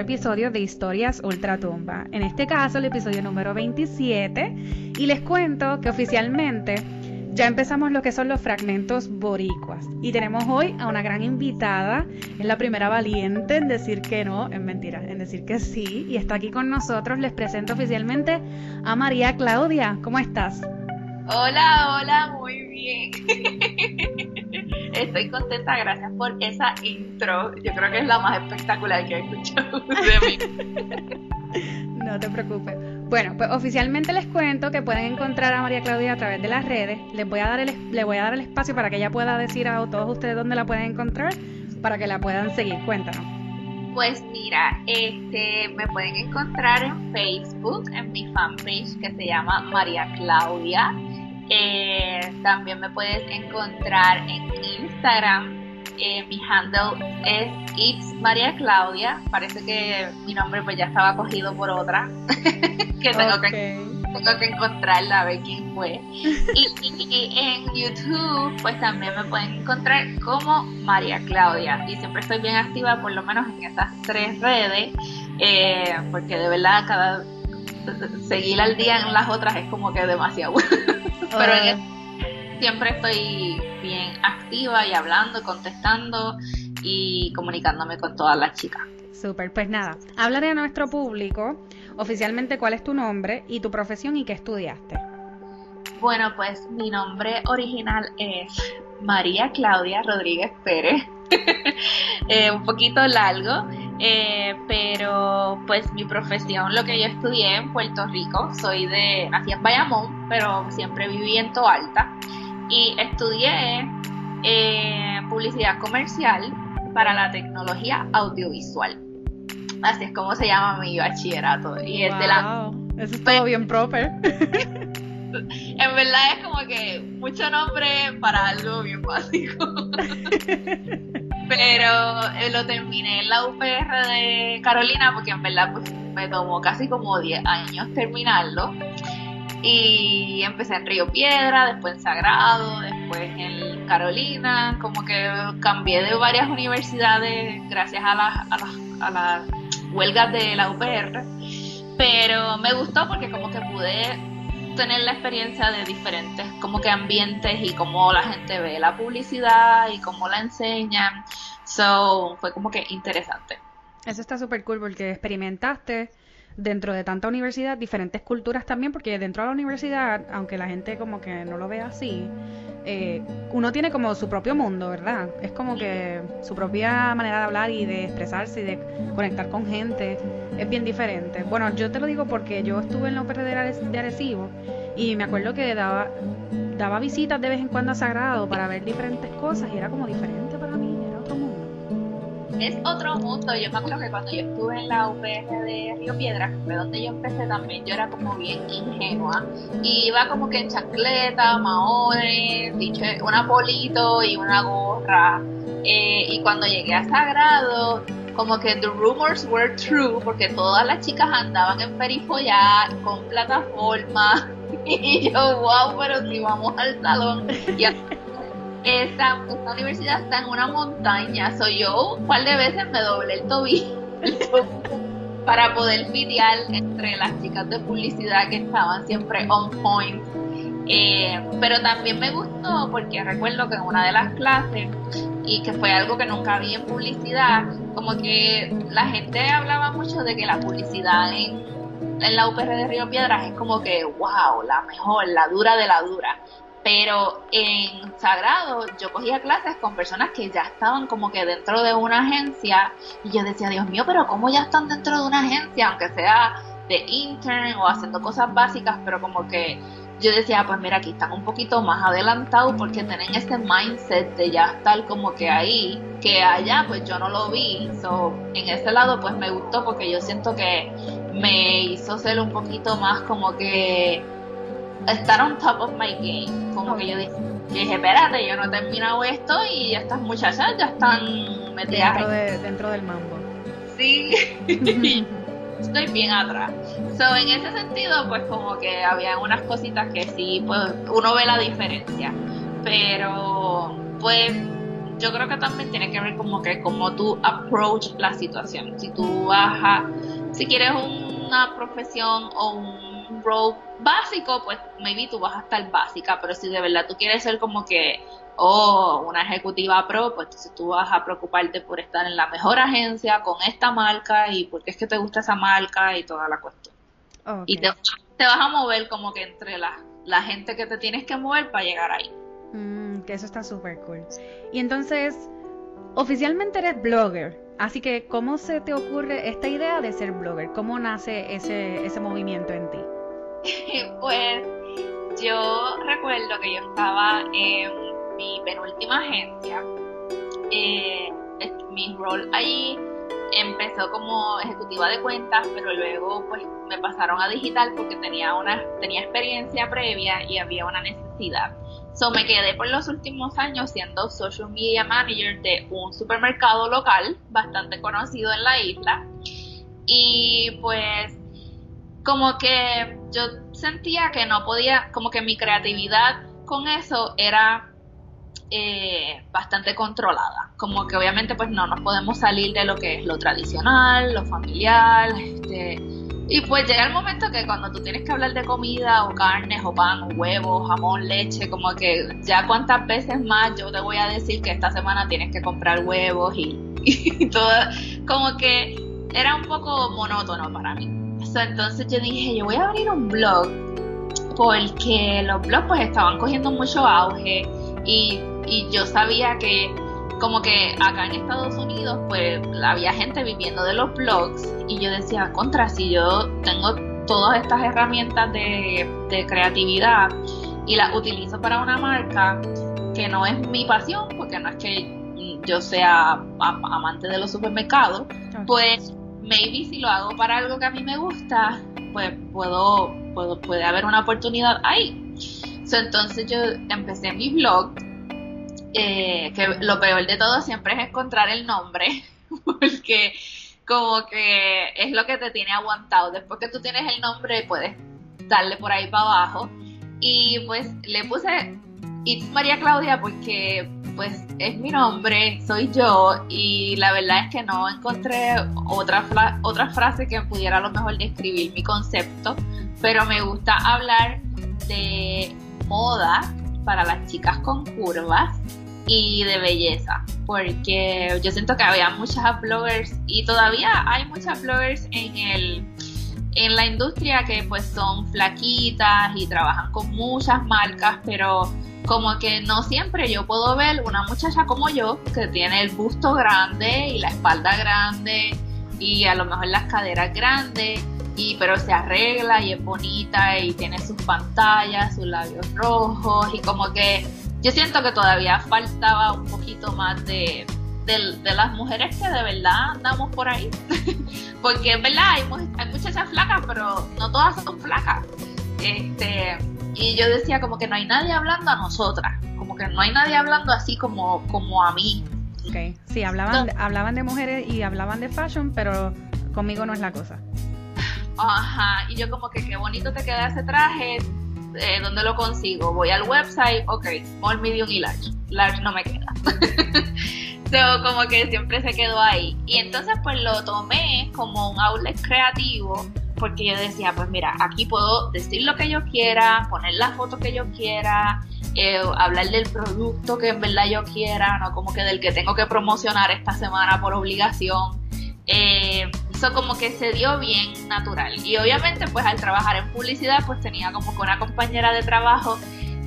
episodio de Historias Ultratumba. En este caso, el episodio número 27. Y les cuento que oficialmente ya empezamos lo que son los fragmentos boricuas. Y tenemos hoy a una gran invitada. Es la primera valiente en decir que no, en mentira, en decir que sí. Y está aquí con nosotros. Les presento oficialmente a María Claudia. ¿Cómo estás? Hola, hola, muy bien. Estoy contenta, gracias por esa intro. Yo creo que es la más espectacular que he escuchado de mí. no te preocupes. Bueno, pues oficialmente les cuento que pueden encontrar a María Claudia a través de las redes. Les voy a dar el, les voy a dar el espacio para que ella pueda decir a todos ustedes dónde la pueden encontrar para que la puedan seguir. Cuéntanos. Pues mira, este, me pueden encontrar en Facebook, en mi fanpage que se llama María Claudia. Eh, también me puedes encontrar en Instagram. Eh, mi handle es It's María Claudia. Parece que mi nombre pues ya estaba cogido por otra. que tengo que tengo que encontrarla a ver quién fue. Y, en YouTube, pues también me pueden encontrar como María Claudia. Y siempre estoy bien activa, por lo menos en esas tres redes, eh, porque de verdad cada seguir al día en las otras es como que demasiado. Pero siempre estoy bien activa y hablando, contestando y comunicándome con todas las chicas. Súper, pues nada, háblale a nuestro público oficialmente cuál es tu nombre y tu profesión y qué estudiaste. Bueno, pues mi nombre original es María Claudia Rodríguez Pérez. Eh, un poquito largo, eh, pero pues mi profesión, lo que yo estudié en Puerto Rico, soy de, nací en Bayamón, pero siempre viví en Toalta y estudié eh, publicidad comercial para la tecnología audiovisual. Así es como se llama mi bachillerato. Y es de la... Eso es todo bien proper. en verdad es como que mucho nombre para algo bien básico. Pero eh, lo terminé en la UPR de Carolina porque en verdad pues, me tomó casi como 10 años terminarlo. Y empecé en Río Piedra, después en Sagrado, después en Carolina, como que cambié de varias universidades gracias a las a a la huelgas de la UPR. Pero me gustó porque como que pude tener la experiencia de diferentes como que ambientes y cómo la gente ve la publicidad y cómo la enseñan. So, fue como que interesante. Eso está súper cool porque experimentaste dentro de tanta universidad diferentes culturas también, porque dentro de la universidad, aunque la gente como que no lo ve así, eh, uno tiene como su propio mundo, ¿verdad? Es como que su propia manera de hablar y de expresarse y de conectar con gente es bien diferente. Bueno, yo te lo digo porque yo estuve en la UPR de Arecibo y me acuerdo que daba, daba visitas de vez en cuando a Sagrado para ver diferentes cosas y era como diferente para mí es otro mundo. Yo me acuerdo que cuando yo estuve en la UPR de Río Piedra, fue donde yo empecé también, yo era como bien ingenua. Y iba como que en chancleta, maones, un apolito y una gorra. Eh, y cuando llegué a Sagrado, como que the rumors were true, porque todas las chicas andaban en perifollar, con plataforma. Y yo, wow, pero si vamos al salón. Y esta, universidad está en una montaña. Soy yo un par de veces me doblé el tobillo para poder videar entre las chicas de publicidad que estaban siempre on point. Eh, pero también me gustó porque recuerdo que en una de las clases, y que fue algo que nunca vi en publicidad, como que la gente hablaba mucho de que la publicidad en, en la UPR de Río Piedras es como que, wow, la mejor, la dura de la dura. Pero en Sagrado yo cogía clases con personas que ya estaban como que dentro de una agencia y yo decía, Dios mío, pero ¿cómo ya están dentro de una agencia? Aunque sea de intern o haciendo cosas básicas, pero como que yo decía, pues mira, aquí están un poquito más adelantados porque tienen ese mindset de ya estar como que ahí, que allá pues yo no lo vi. So, en ese lado pues me gustó porque yo siento que me hizo ser un poquito más como que estar on top of my game. Como que yo dije, dije, espérate, yo no he terminado esto y estas muchachas ya están metidas dentro, dentro del mambo. Sí, estoy bien atrás. So, en ese sentido, pues como que había unas cositas que sí, pues uno ve la diferencia. Pero, pues yo creo que también tiene que ver como que como tú approach la situación. Si tú vas a, si quieres una profesión o un role básico, pues maybe tú vas a estar básica, pero si de verdad tú quieres ser como que o una ejecutiva pro, pues entonces tú vas a preocuparte por estar en la mejor agencia con esta marca y porque es que te gusta esa marca y toda la cuestión. Y te, vas a mover como que entre la, la gente que te tienes que mover para llegar ahí. Mm, que eso está súper cool. Y entonces, oficialmente eres blogger, así que ¿cómo se te ocurre esta idea de ser blogger? ¿Cómo nace ese, ese movimiento en ti? pues yo recuerdo que yo estaba en mi penúltima agencia, eh, mi rol allí empezó como ejecutiva de cuentas, pero luego pues me pasaron a digital porque tenía una tenía experiencia previa y había una necesidad. So me quedé por los últimos años siendo social media manager de un supermercado local bastante conocido en la isla. Y pues como que yo sentía que no podía, como que mi creatividad con eso era eh, bastante controlada. Como que obviamente pues no nos podemos salir de lo que es lo tradicional, lo familiar, este, y pues llega el momento que cuando tú tienes que hablar de comida o carnes o pan o huevos, jamón, leche, como que ya cuántas veces más yo te voy a decir que esta semana tienes que comprar huevos y, todo, como que era un poco monótono para mí. Entonces yo dije, yo voy a abrir un blog porque los blogs pues estaban cogiendo mucho auge y y yo sabía que como que acá en Estados Unidos pues había gente viviendo de los blogs y yo decía, contra, si yo tengo todas estas herramientas de, creatividad y las utilizo para una marca que no es mi pasión, porque no es que yo sea amante de los supermercados, pues maybe si lo hago para algo que a mí me gusta, pues puedo, puede haber una oportunidad ahí. entonces yo empecé mi blog eh, que lo peor de todo siempre es encontrar el nombre, porque como que es lo que te tiene aguantado. Después que tú tienes el nombre, puedes darle por ahí para abajo. Y pues le puse It's María Claudia porque pues es mi nombre, soy yo y la verdad es que no encontré otra, otra frase que pudiera a lo mejor describir mi concepto, pero me gusta hablar de moda para las chicas con curvas y de belleza, porque yo siento que había muchas bloggers y todavía hay muchas bloggers en el en la industria que pues son flaquitas y trabajan con muchas marcas, pero como que no siempre yo puedo ver una muchacha como yo que tiene el busto grande y la espalda grande y a lo mejor las caderas grandes y pero se arregla y es bonita y tiene sus pantallas, sus labios rojos y como que yo siento que todavía faltaba un poquito más de, de, las mujeres que de verdad andamos por ahí. Porque es verdad, hay, hay muchachas flacas, pero no todas son flacas. Este, y yo decía como que no hay nadie hablando a nosotras, como que no hay nadie hablando así como, como a mí. Ok, sí, hablaban, hablaban de mujeres y hablaban de fashion, pero conmigo no es la cosa. Ajá, y yo como que qué bonito te queda ese traje, eh, ¿dónde lo consigo? Voy al website, ok, small, medium y large. Large no me queda. so, como que siempre se quedó ahí. Y entonces pues lo tomé como un outlet creativo porque yo decía, pues mira, aquí puedo decir lo que yo quiera, poner la foto que yo quiera, eh, hablar del producto que en verdad yo quiera, no como que del que tengo que promocionar esta semana por obligación. Eh, eso como que se dio bien natural. Y obviamente pues al trabajar en publicidad pues tenía como que una compañera de trabajo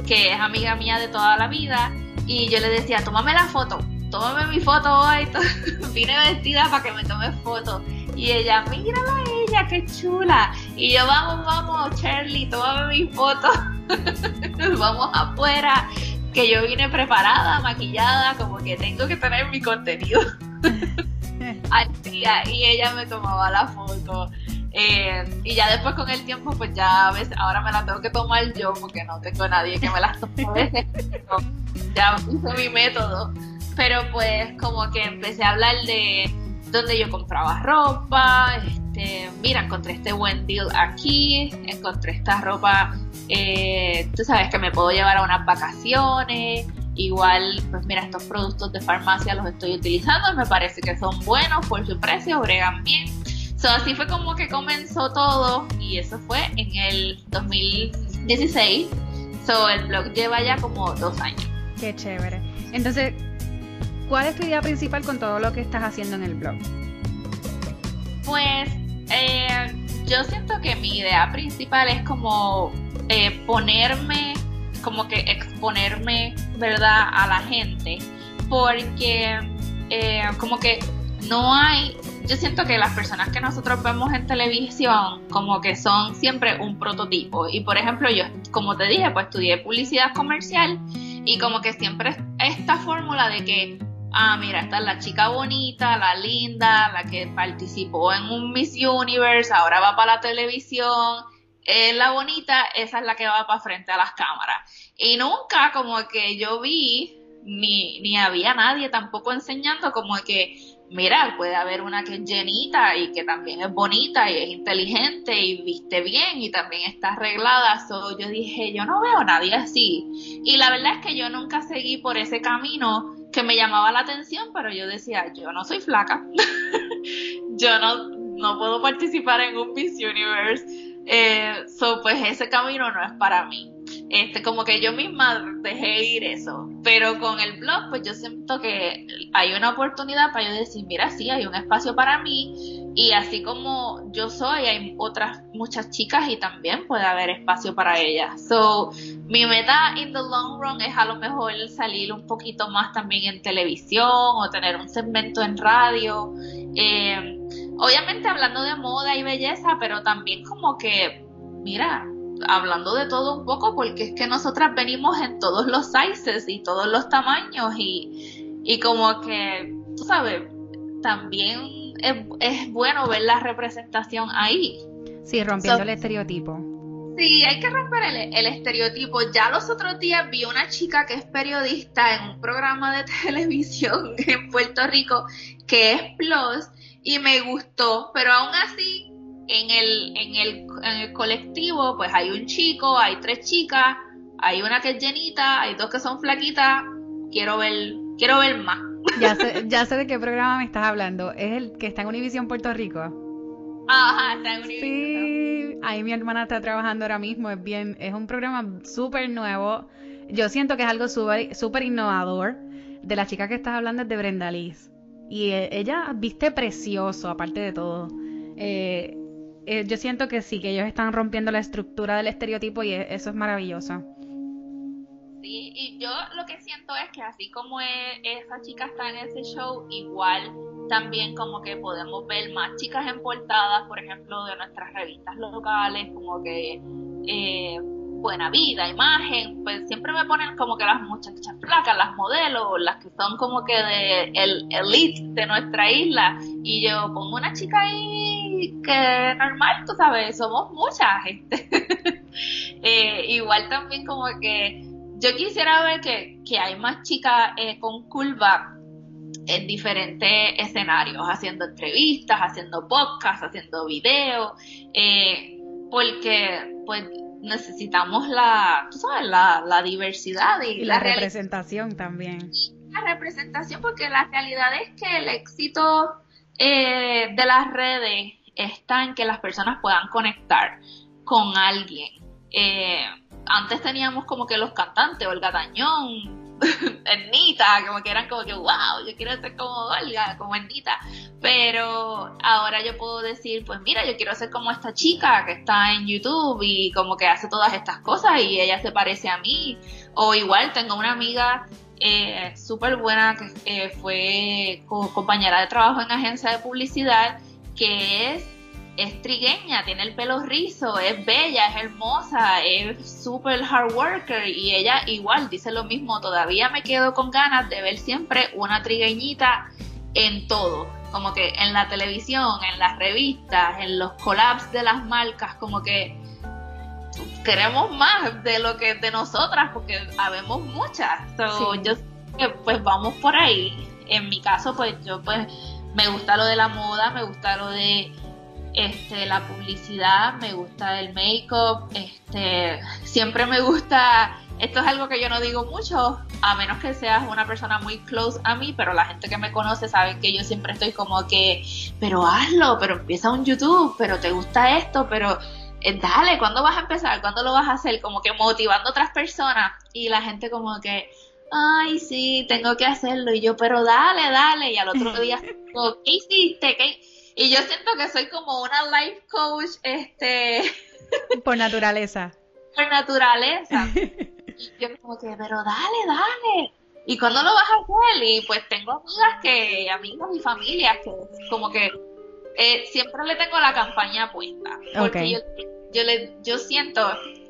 que es amiga mía de toda la vida y yo le decía, tómame la foto, tómame mi foto hoy, vine vestida para que me tome foto. Y ella, mírala ella, qué chula. Y yo, vamos, vamos, Charlie, tómame mi foto. Nos vamos afuera, que yo vine preparada, maquillada, como que tengo que tener mi contenido. y ella me tomaba la foto. Eh, y ya después con el tiempo, pues ya a veces, ahora me la tengo que tomar yo porque no tengo nadie que me las tome. ya uso mi método. Pero pues como que empecé a hablar de dónde yo compraba ropa, este, mira, encontré este buen deal aquí, encontré esta ropa, eh, tú sabes que me puedo llevar a unas vacaciones, igual, pues mira, estos productos de farmacia los estoy utilizando, me parece que son buenos por su precio, bregan bien. So, así fue como que comenzó todo y eso fue en el 2016. So, el blog lleva ya como dos años. Qué chévere. Entonces, ¿cuál es tu idea principal con todo lo que estás haciendo en el blog? Pues eh, yo siento que mi idea principal es como eh, ponerme, como que exponerme, ¿verdad?, a la gente, porque eh, como que no hay, yo siento que las personas que nosotros vemos en televisión como que son siempre un prototipo. Y por ejemplo, yo, como te dije, pues estudié publicidad comercial y como que siempre esta fórmula de que ah, mira, esta es la chica bonita, la linda, la que participó en un Miss Universe, ahora va para la televisión, es la bonita, esa es la que va para frente a las cámaras. Y nunca como que yo vi, ni, ni había nadie tampoco enseñando como que, mira, puede haber una que es llenita y que también es bonita y es inteligente y viste bien y también está arreglada. So, yo dije, yo no veo a nadie así. Y la verdad es que yo nunca seguí por ese camino que me llamaba la atención, pero yo decía, yo no soy flaca, yo no, no puedo participar en un Miss Universe, eh, so pues ese camino no es para mí. Este, como que yo misma dejé ir eso, pero con el blog pues yo siento que hay una oportunidad para yo decir, mira, sí, hay un espacio para mí y así como yo soy, hay otras muchas chicas y también puede haber espacio para ellas. So, mi meta in the long run es a lo mejor salir un poquito más también en televisión o tener un segmento en radio. Eh, obviamente hablando de moda y belleza, pero también como que, mira, hablando de todo un poco, porque es que nosotras venimos en todos los sizes y todos los tamaños y, y como que, tú sabes, también es, bueno ver la representación ahí. Sí, rompiendo el estereotipo. Sí, hay que romper el, el, estereotipo. Ya los otros días vi una chica que es periodista en un programa de televisión en Puerto Rico que es Plus y me gustó, pero aún así en el, en el, en el colectivo pues hay un chico, hay tres chicas, hay una que es llenita, hay dos que son flaquitas, quiero ver, quiero ver más. Ya sé, ya sé de qué programa me estás hablando. Es el que está en Univision Puerto Rico. Ajá, está en Univision. Sí, ahí mi hermana está trabajando ahora mismo. Es bien, es un programa súper nuevo. Yo siento que es algo súper innovador. De la chica que estás hablando es de Brenda Liz. Y eh, ella viste precioso, aparte de todo. Eh, eh, yo siento que sí, que ellos están rompiendo la estructura del estereotipo y eso es maravilloso. ¿sí? Y yo lo que siento es que así como e, esa chica está en ese show, igual también como que podemos ver más chicas en portadas, por ejemplo, de nuestras revistas locales, como que eh, Buena Vida, Imagen, pues siempre me ponen como que las muchachas flacas, las modelos, las que son como que de el elite de nuestra isla, y yo pongo una chica ahí que normal, tú sabes, somos mucha gente. Eh, igual también como que yo quisiera ver que, hay más chicas eh, con curva en diferentes escenarios, haciendo entrevistas, haciendo podcasts, haciendo videos, eh, porque pues necesitamos la, sabes, la, diversidad y, la, representación también. La representación, porque la realidad es que el éxito eh, de las redes está en que las personas puedan conectar con alguien. Eh, antes teníamos como que los cantantes, Olga Tañón, Ernita, como que eran como que, wow, yo quiero ser como Olga, como Ernita. Pero ahora yo puedo decir, pues mira, yo quiero ser como esta chica que está en YouTube y como que hace todas estas cosas y ella se parece a mí. O igual tengo una amiga eh, súper buena que fue compañera de trabajo en agencia de publicidad que es es trigueña, tiene el pelo rizo, es bella, es hermosa, es súper hard worker y ella igual dice lo mismo, todavía me quedo con ganas de ver siempre una trigueñita en todo, como que en la televisión, en las revistas, en los collabs de las marcas, como que queremos más de lo que de nosotras porque habemos muchas, so, yo pues vamos por ahí, en mi caso pues yo pues me gusta lo de la moda, me gusta lo de este, la publicidad, me gusta el make-up, este, siempre me gusta esto es algo que yo no digo mucho, a menos que seas una persona muy close a mí, pero la gente que me conoce sabe que yo siempre estoy como que, pero hazlo, pero empieza un YouTube, pero te gusta esto, pero eh, dale, ¿cuándo vas a empezar? ¿Cuándo lo vas a hacer? Como que motivando a otras personas y la gente como que, ay, sí, tengo que hacerlo. Y yo, pero dale, dale. Y al otro día, ¿qué hiciste? ¿Qué? Y yo siento que soy como una life coach, este... Por naturaleza. Por naturaleza. Y yo como que, pero dale, dale. ¿Y cuándo lo vas a hacer? Y pues tengo amigas que, amigos y familias que como que eh, siempre le tengo la campaña puesta. Porque yo, yo, le, yo siento,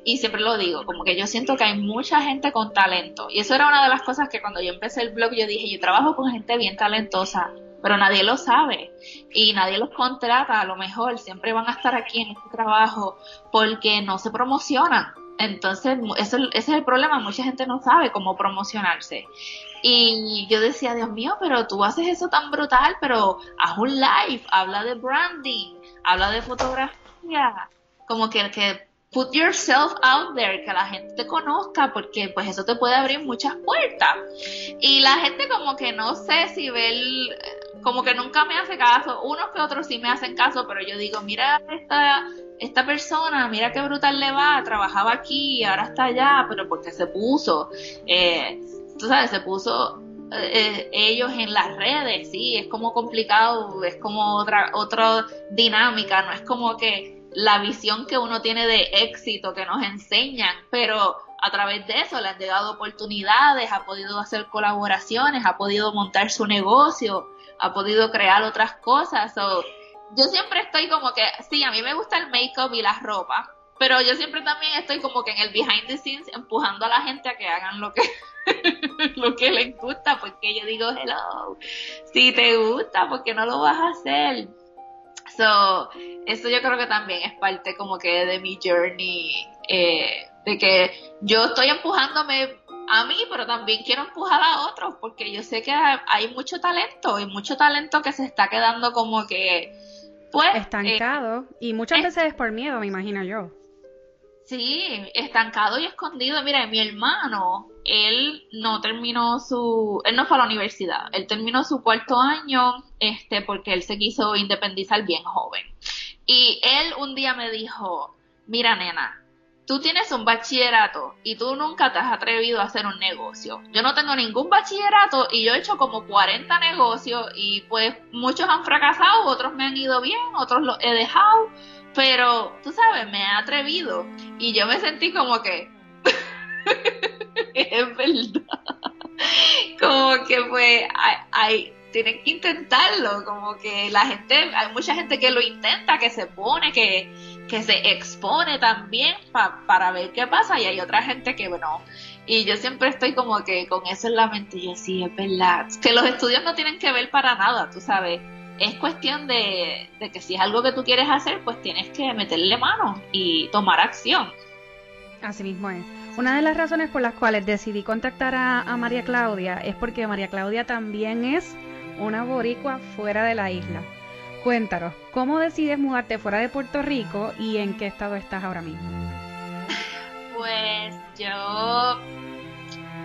y siempre lo digo, como que yo siento que hay mucha gente con talento. Y eso era una de las cosas que cuando yo empecé el blog yo dije, yo trabajo con gente bien talentosa, pero nadie lo sabe y nadie los contrata, a lo mejor siempre van a estar aquí en este trabajo porque no se promocionan. Entonces, eso, ese es el problema, mucha gente no sabe cómo promocionarse. Y yo decía, Dios mío, pero tú haces eso tan brutal, pero haz un live, habla de branding, habla de fotografía, como que, que put yourself out there, que la gente te conozca, porque pues eso te puede abrir muchas puertas. Y la gente como que no sé si ve el, como que nunca me hace caso, unos que otros sí me hacen caso, pero yo digo, mira esta, esta persona, mira qué brutal le va, trabajaba aquí, ahora está allá, pero porque se puso, eh, tú sabes, se puso eh, ellos en las redes, sí, es como complicado, es como otra, otra dinámica, no es como que la visión que uno tiene de éxito que nos enseñan, pero a través de eso le han llegado oportunidades, ha podido hacer colaboraciones, ha podido montar su negocio, ha podido crear otras cosas. yo siempre estoy como que, sí, a mí me gusta el make-up y la ropa, pero yo siempre también estoy como que en el behind the scenes empujando a la gente a que hagan lo que lo que les gusta, porque yo digo, hello, si te gusta, porque no lo vas a hacer? So, eso yo creo que también es parte como que de mi journey, eh, de que yo estoy empujándome a mí, pero también quiero empujar a otros, porque yo sé que hay mucho talento y mucho talento que se está quedando como que, pues... Estancado. y muchas veces es por miedo, me imagino yo. Sí, estancado y escondido. Mira, mi hermano, él no terminó su, él no fue a la universidad, él terminó su cuarto año, este, porque él se quiso independizar bien joven. Y él un día me dijo, mira nena, tú tienes un bachillerato y tú nunca te has atrevido a hacer un negocio. Yo no tengo ningún bachillerato y yo he hecho como 40 negocios y pues muchos han fracasado, otros me han ido bien, otros los he dejado, pero tú sabes, me he atrevido y yo me sentí como que es verdad. Como que pues tienen que intentarlo, como que la gente, hay mucha gente que lo intenta, que se pone, que, que se expone también para ver qué pasa y hay otra gente que bueno y yo siempre estoy como que con eso en la mente yo sí es verdad que los estudios no tienen que ver para nada tú sabes. Es cuestión de, que si es algo que tú quieres hacer pues tienes que meterle mano y tomar acción. Así mismo es. Una de las razones por las cuales decidí contactar a María Claudia es porque María Claudia también es una boricua fuera de la isla Cuéntanos, ¿cómo decides mudarte fuera de Puerto Rico y en qué estado estás ahora mismo? Pues yo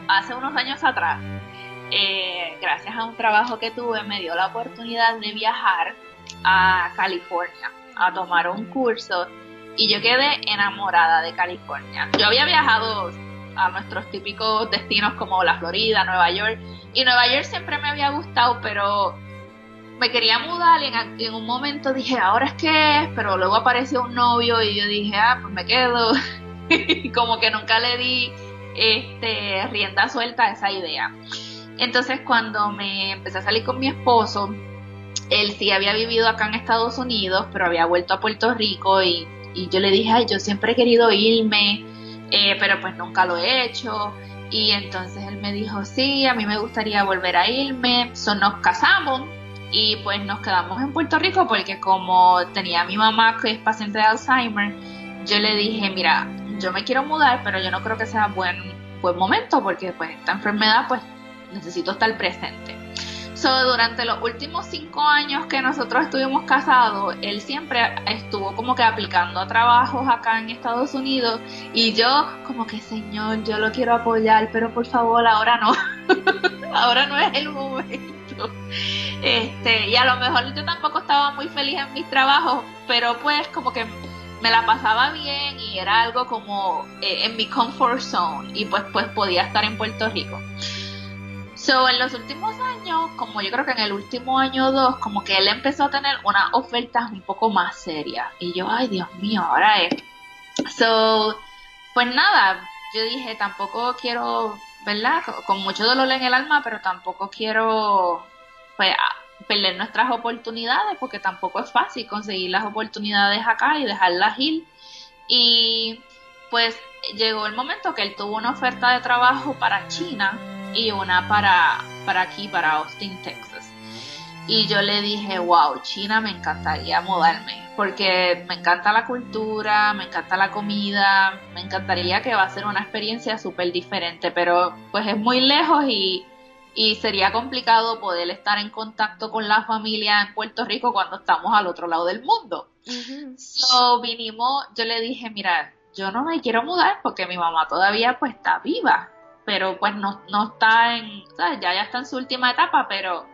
hace unos años atrás, eh, gracias a un trabajo que tuve, me dio la oportunidad de viajar a California a tomar un curso y yo quedé enamorada de California. Yo había viajado a nuestros típicos destinos como la Florida, Nueva York y Nueva York siempre me había gustado, pero me quería mudar y en, un momento dije, ahora es que es, pero luego apareció un novio y yo dije, ah, pues me quedo. como que nunca le di este, rienda suelta a esa idea. Entonces cuando me empecé a salir con mi esposo, él sí había vivido acá en Estados Unidos, pero había vuelto a Puerto Rico y, yo le dije, ay, yo siempre he querido irme, eh, pero pues nunca lo he hecho. Y entonces él me dijo, sí, a mí me gustaría volver a irme. So, nos casamos y pues nos quedamos en Puerto Rico porque como tenía mi mamá que es paciente de Alzheimer, yo le dije, mira, yo me quiero mudar, pero yo no creo que sea buen, buen momento porque pues esta enfermedad pues necesito estar presente. So, durante los últimos cinco años que nosotros estuvimos casados, él siempre estuvo como que aplicando a trabajos acá en Estados Unidos y yo como que, señor, yo lo quiero apoyar, pero por favor, ahora no. ahora no es el momento. Este, y a lo mejor yo tampoco estaba muy feliz en mis trabajos, pero pues como que me la pasaba bien y era algo como eh, en mi comfort zone y pues pues podía estar en Puerto Rico. So, en los últimos años, como yo creo que en el último año o dos, como que él empezó a tener unas ofertas un poco más serias. Y yo, ay Dios mío, ahora es. So, pues nada, yo dije, tampoco quiero, ¿verdad? Con mucho dolor en el alma, pero tampoco quiero, pues, perder nuestras oportunidades, porque tampoco es fácil conseguir las oportunidades acá y dejarlas ir. Y pues llegó el momento que él tuvo una oferta de trabajo para China y una para, para aquí, para Austin, Texas. Y yo le dije, wow, China me encantaría mudarme, porque me encanta la cultura, me encanta la comida, me encantaría que va a ser una experiencia súper diferente, pero pues es muy lejos y, y sería complicado poder estar en contacto con la familia en Puerto Rico cuando estamos al otro lado del mundo. So vinimos, yo le dije, mira, yo no me quiero mudar porque mi mamá todavía pues está viva pero pues no, no está en, ¿sabes? Ya, ya está en su última etapa, pero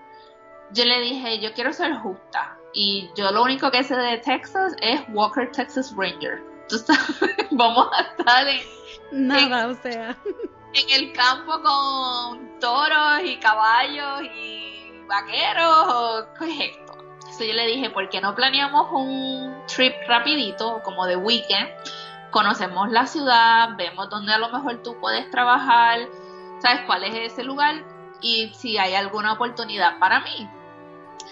yo le dije, yo quiero ser justa. Y yo lo único que sé de Texas es Walker Texas Ranger. ¿Tú sabes? Vamos a estar en... Nada, o sea. En el campo con toros y caballos y vaqueros. ¿Qué es esto? Entonces yo le dije, ¿por qué no planeamos un trip rapidito, como de weekend? Conocemos la ciudad, vemos dónde a lo mejor tú puedes trabajar, sabes cuál es ese lugar y si hay alguna oportunidad para mí.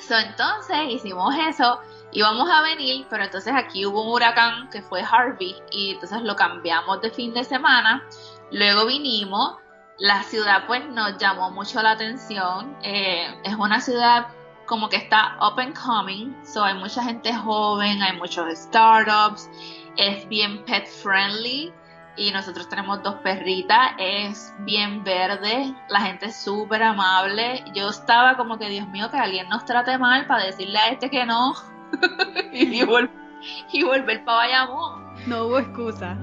entonces hicimos eso, íbamos a venir, pero entonces aquí hubo un huracán que fue Harvey y entonces lo cambiamos de fin de semana. Luego vinimos, la ciudad pues nos llamó mucho la atención, eh, es una ciudad como que está up and coming, so hay mucha gente joven, hay muchos startups, es bien pet friendly y nosotros tenemos dos perritas, es bien verde, la gente es súper amable. Yo estaba como que, Dios mío, que alguien nos trate mal para decirle a este que no y, volver para Bayamón. No hubo excusa.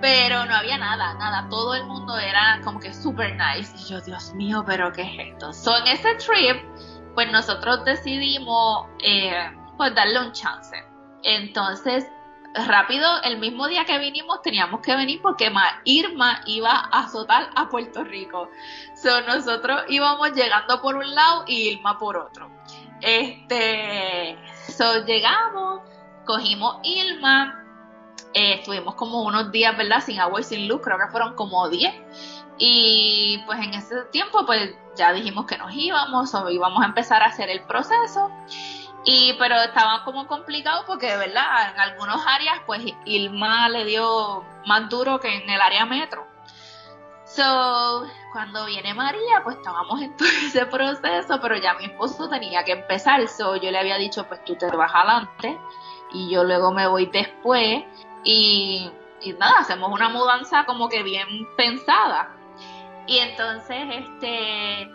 Pero no había nada, nada, todo el mundo era como que súper nice. Y yo, Dios mío, pero ¿qué es esto? So, en ese trip, pues nosotros decidimos, eh, pues darle un chance. Entonces, rápido, el mismo día que vinimos teníamos que venir porque Irma iba a azotar a Puerto Rico. So, nosotros íbamos llegando por un lado y Irma por otro. Este, so, llegamos, cogimos Irma, eh, estuvimos como unos días, ¿verdad? Sin agua y sin luz, creo que fueron como 10. Y pues en ese tiempo, pues ya dijimos que nos íbamos o íbamos a empezar a hacer el proceso. Y, pero estaba como complicado porque, de verdad, en algunas áreas, pues Ilma le dio más duro que en el área metro. So, cuando viene María, pues estábamos en todo ese proceso, pero ya mi esposo tenía que empezar. So, yo le había dicho, pues tú te vas adelante y yo luego me voy después. Y, y nada, hacemos una mudanza como que bien pensada. Y entonces, este,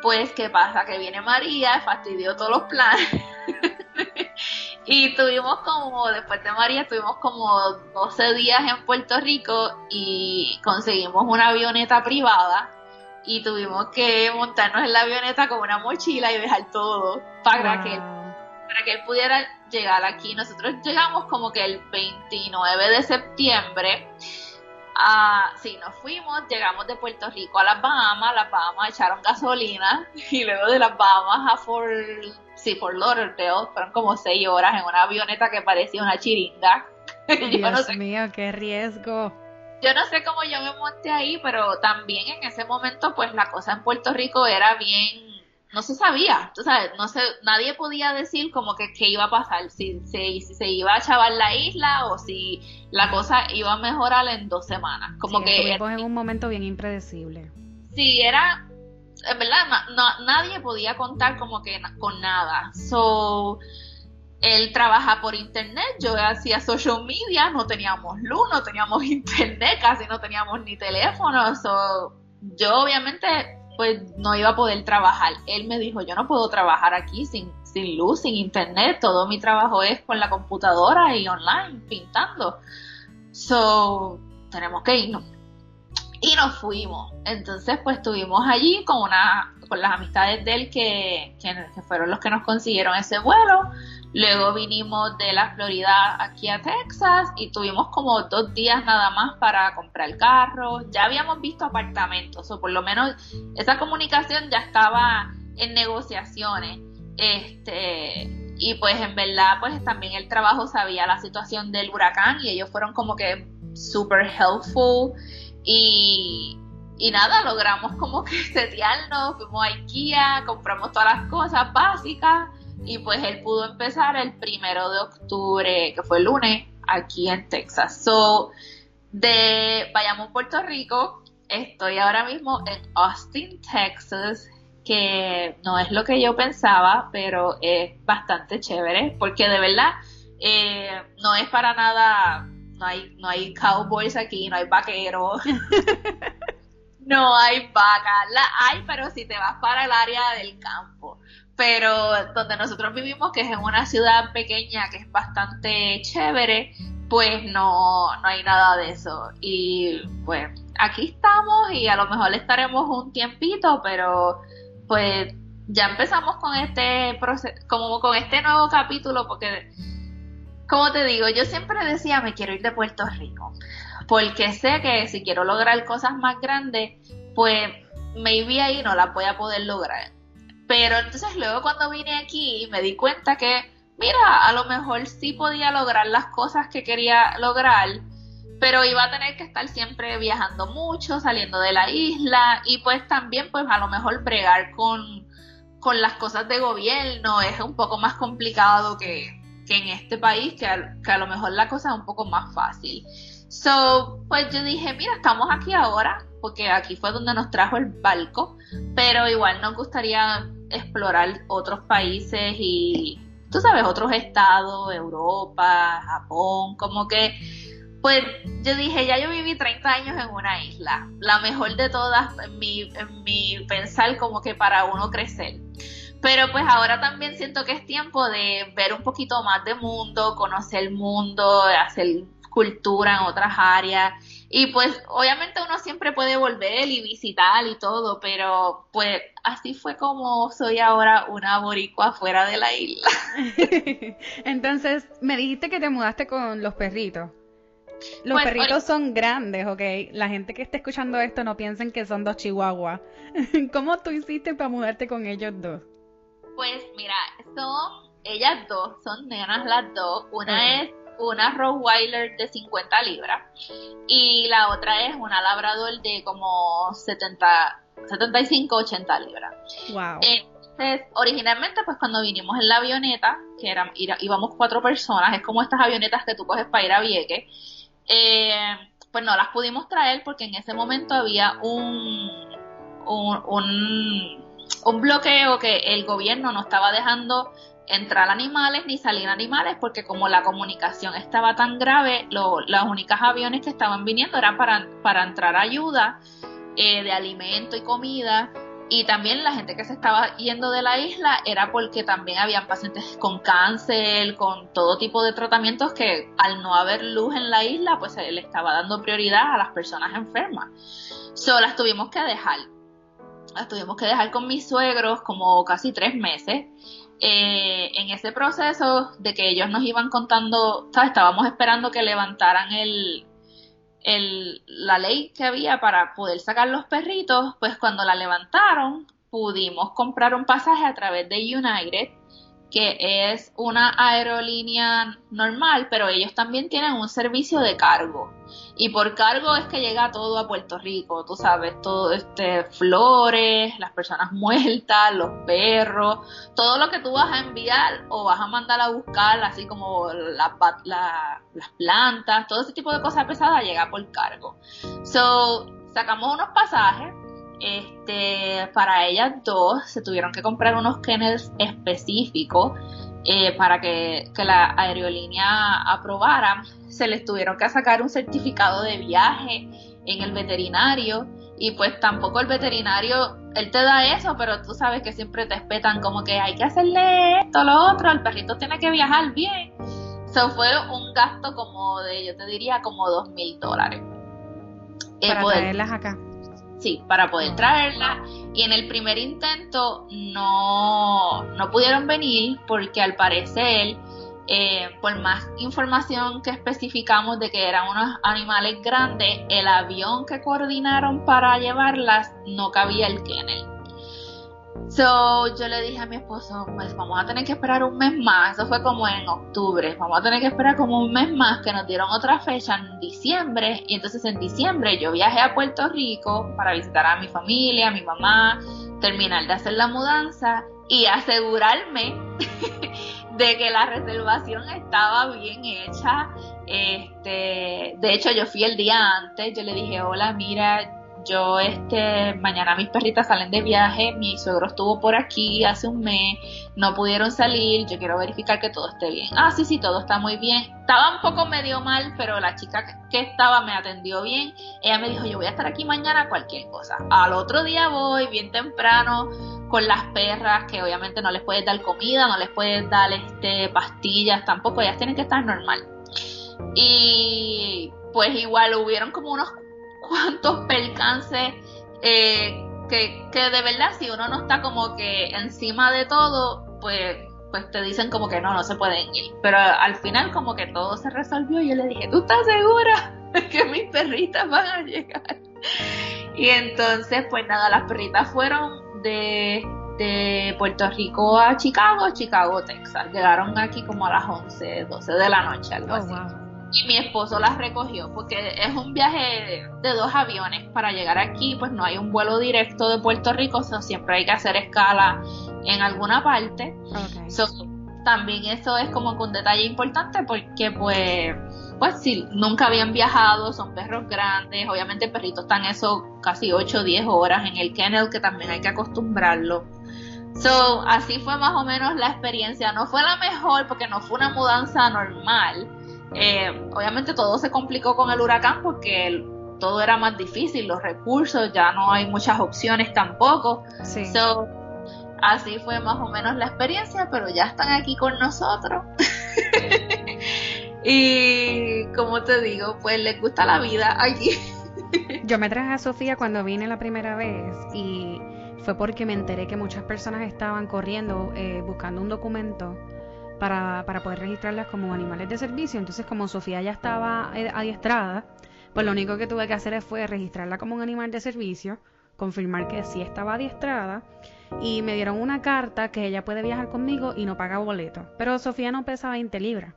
pues, ¿qué pasa? Que viene María, fastidió todos los planes. y tuvimos como, después de María, tuvimos como 12 días en Puerto Rico y conseguimos una avioneta privada y tuvimos que montarnos en la avioneta con una mochila y dejar todo para que para que él pudiera llegar aquí. Nosotros llegamos como que el 29 de septiembre Ah, sí, nos fuimos, llegamos de Puerto Rico a las Bahamas, las Bahamas echaron gasolina y luego de las Bahamas a Fort, sí, Fort Lauderdale, fueron como seis horas en una avioneta que parecía una chiringa. Dios mío, qué riesgo. Yo no sé cómo yo me monté ahí, pero también en ese momento pues la cosa en Puerto Rico era bien no se sabía, tú sabes, no se, nadie podía decir como que qué iba a pasar, si, si, se iba a chavar la isla o si la cosa iba a mejorar en dos semanas. Como que en un momento bien impredecible. Sí, era, en verdad, no, nadie podía contar como que con nada. So, él trabaja por internet, yo hacía social media, no teníamos luz, no teníamos internet, casi no teníamos ni teléfono. So, yo obviamente pues no iba a poder trabajar. Él me dijo, yo no puedo trabajar aquí sin, sin luz, sin internet, todo mi trabajo es con la computadora y online, pintando. So, tenemos que irnos. Y nos fuimos. Entonces, pues estuvimos allí con una, con las amistades de él que, que fueron los que nos consiguieron ese vuelo. Luego vinimos de la Florida aquí a Texas y tuvimos como dos días nada más para comprar carro. Ya habíamos visto apartamentos, o por lo menos esa comunicación ya estaba en negociaciones. Este, y pues en verdad, pues también el trabajo sabía la situación del huracán y ellos fueron como que super helpful. Y, y nada, logramos como que setearnos, fuimos a IKEA, compramos todas las cosas básicas y pues él pudo empezar el primero de octubre, que fue el lunes, aquí en Texas. So, de Bayamón, Puerto Rico, estoy ahora mismo en Austin, Texas, que no es lo que yo pensaba, pero es bastante chévere, porque de verdad eh, no es para nada, no hay, no hay cowboys aquí, no hay vaqueros. no hay vacas, la hay, pero si te vas para el área del campo pero donde nosotros vivimos, que es en una ciudad pequeña que es bastante chévere, pues no, no hay nada de eso. Y pues aquí estamos y a lo mejor estaremos un tiempito, pero pues ya empezamos con este proceso, como con este nuevo capítulo, porque como te digo, yo siempre decía me quiero ir de Puerto Rico, porque sé que si quiero lograr cosas más grandes, pues maybe ahí no las voy a poder lograr. Pero entonces luego cuando vine aquí me di cuenta que, mira, a lo mejor sí podía lograr las cosas que quería lograr, pero iba a tener que estar siempre viajando mucho, saliendo de la isla y pues también pues a lo mejor bregar con, con las cosas de gobierno es un poco más complicado que, que en este país, que a, que a lo mejor la cosa es un poco más fácil. So, pues yo dije, mira, estamos aquí ahora, porque aquí fue donde nos trajo el barco, pero igual nos gustaría explorar otros países y, tú sabes, otros estados, Europa, Japón, como que, pues yo dije, ya yo viví 30 años en una isla, la mejor de todas en mi, en mi pensar como que para uno crecer. Pero pues ahora también siento que es tiempo de ver un poquito más de mundo, conocer el mundo, hacer cultura en otras áreas y pues obviamente uno siempre puede volver y visitar y todo, pero pues así fue como soy ahora una boricua fuera de la isla. Entonces, me dijiste que te mudaste con los perritos. Los pues, perritos son grandes, ¿ok? La gente que esté escuchando esto no piensen que son dos chihuahuas. ¿Cómo tú hiciste para mudarte con ellos dos? Pues mira, son ellas dos, son nenas las dos. Una es una Rottweiler de 50 libras y la otra es una Labrador de como 70, 75, 80 libras. Wow. Entonces, originalmente, pues cuando vinimos en la avioneta, que eran, íbamos cuatro personas, es como estas avionetas que tú coges para ir a Vieques, eh, pues no las pudimos traer porque en ese momento había un, un, un, un bloqueo que el gobierno no estaba dejando entrar animales ni salir animales porque como la comunicación estaba tan grave, lo, los únicos aviones que estaban viniendo eran para, para entrar ayuda eh, de alimento y comida y también la gente que se estaba yendo de la isla era porque también habían pacientes con cáncer, con todo tipo de tratamientos que al no haber luz en la isla pues se le estaba dando prioridad a las personas enfermas. So las tuvimos que dejar. Las tuvimos que dejar con mis suegros como casi tres meses eh, en ese proceso de que ellos nos iban contando, estábamos esperando que levantaran el, el, la ley que había para poder sacar los perritos, pues cuando la levantaron pudimos comprar un pasaje a través de United que es una aerolínea normal, pero ellos también tienen un servicio de cargo. Y por cargo es que llega todo a Puerto Rico, tú sabes, todo este flores, las personas muertas, los perros, todo lo que tú vas a enviar o vas a mandar a buscar, así como las plantas, todo ese tipo de cosas pesadas llega por cargo. So, sacamos unos pasajes este, para ellas dos se tuvieron que comprar unos kennels específicos eh, para que, la aerolínea aprobara. Se les tuvieron que sacar un certificado de viaje en el veterinario y pues tampoco el veterinario él te da eso, pero tú sabes que siempre te espetan como que hay que hacerle esto, lo otro, el perrito tiene que viajar bien. Eso fue un gasto como de, yo te diría, como dos mil dólares. Eh, para traerlas acá. Sí, para poder traerlas. Y en el primer intento no, no pudieron venir porque al parecer eh, por más información que especificamos de que eran unos animales grandes, el avión que coordinaron para llevarlas no cabía el kennel. So, yo le dije a mi esposo, pues vamos a tener que esperar un mes más, eso fue como en octubre, vamos a tener que esperar como un mes más, que nos dieron otra fecha en diciembre, y entonces en diciembre yo viajé a Puerto Rico para visitar a mi familia, a mi mamá, terminar de hacer la mudanza y asegurarme de que la reservación estaba bien hecha. Este, de hecho, yo fui el día antes, yo le dije, hola, mira, yo este mañana mis perritas salen de viaje, mi suegro estuvo por aquí hace un mes, no pudieron salir, yo quiero verificar que todo esté bien. Ah, sí, sí, todo está muy bien. Estaba un poco medio mal, pero la chica que estaba me atendió bien. Ella me dijo, yo voy a estar aquí mañana cualquier cosa. Al otro día voy bien temprano con las perras, que obviamente no les puedes dar comida, no les puedes dar este pastillas tampoco, ellas tienen que estar normal. Y pues igual hubieron como unos cuantos percances eh, que, que de verdad si uno no está como que encima de todo, pues pues te dicen como que no, no se pueden ir. Pero al final como que todo se resolvió y yo le dije, ¿tú estás segura que mis perritas van a llegar? Y entonces pues nada, las perritas fueron de, de Puerto Rico a Chicago, Chicago, Texas. Llegaron aquí como a las 11, 12 de la noche, algo oh, así y mi esposo las recogió porque es un viaje de dos aviones para llegar aquí pues no hay un vuelo directo de Puerto Rico so siempre hay que hacer escala en alguna parte. También eso es como un detalle importante porque pues pues si nunca habían viajado son perros grandes obviamente perritos están eso casi 8 o 10 horas en el kennel que también hay que acostumbrarlo. So así fue más o menos la experiencia. No fue la mejor porque no fue una mudanza normal eh, obviamente todo se complicó con el huracán porque todo era más difícil, los recursos, ya no hay muchas opciones tampoco. así fue más o menos la experiencia, pero ya están aquí con nosotros. y como te digo, pues les gusta la vida aquí. Yo me traje a Sofía cuando vine la primera vez y fue porque me enteré que muchas personas estaban corriendo eh, buscando un documento para, para poder registrarlas como animales de servicio. Entonces, como Sofía ya estaba eh, adiestrada, pues lo único que tuve que hacer fue registrarla como un animal de servicio, confirmar que sí estaba adiestrada y me dieron una carta que ella puede viajar conmigo y no paga boleto. Pero Sofía no pesa 20 libras.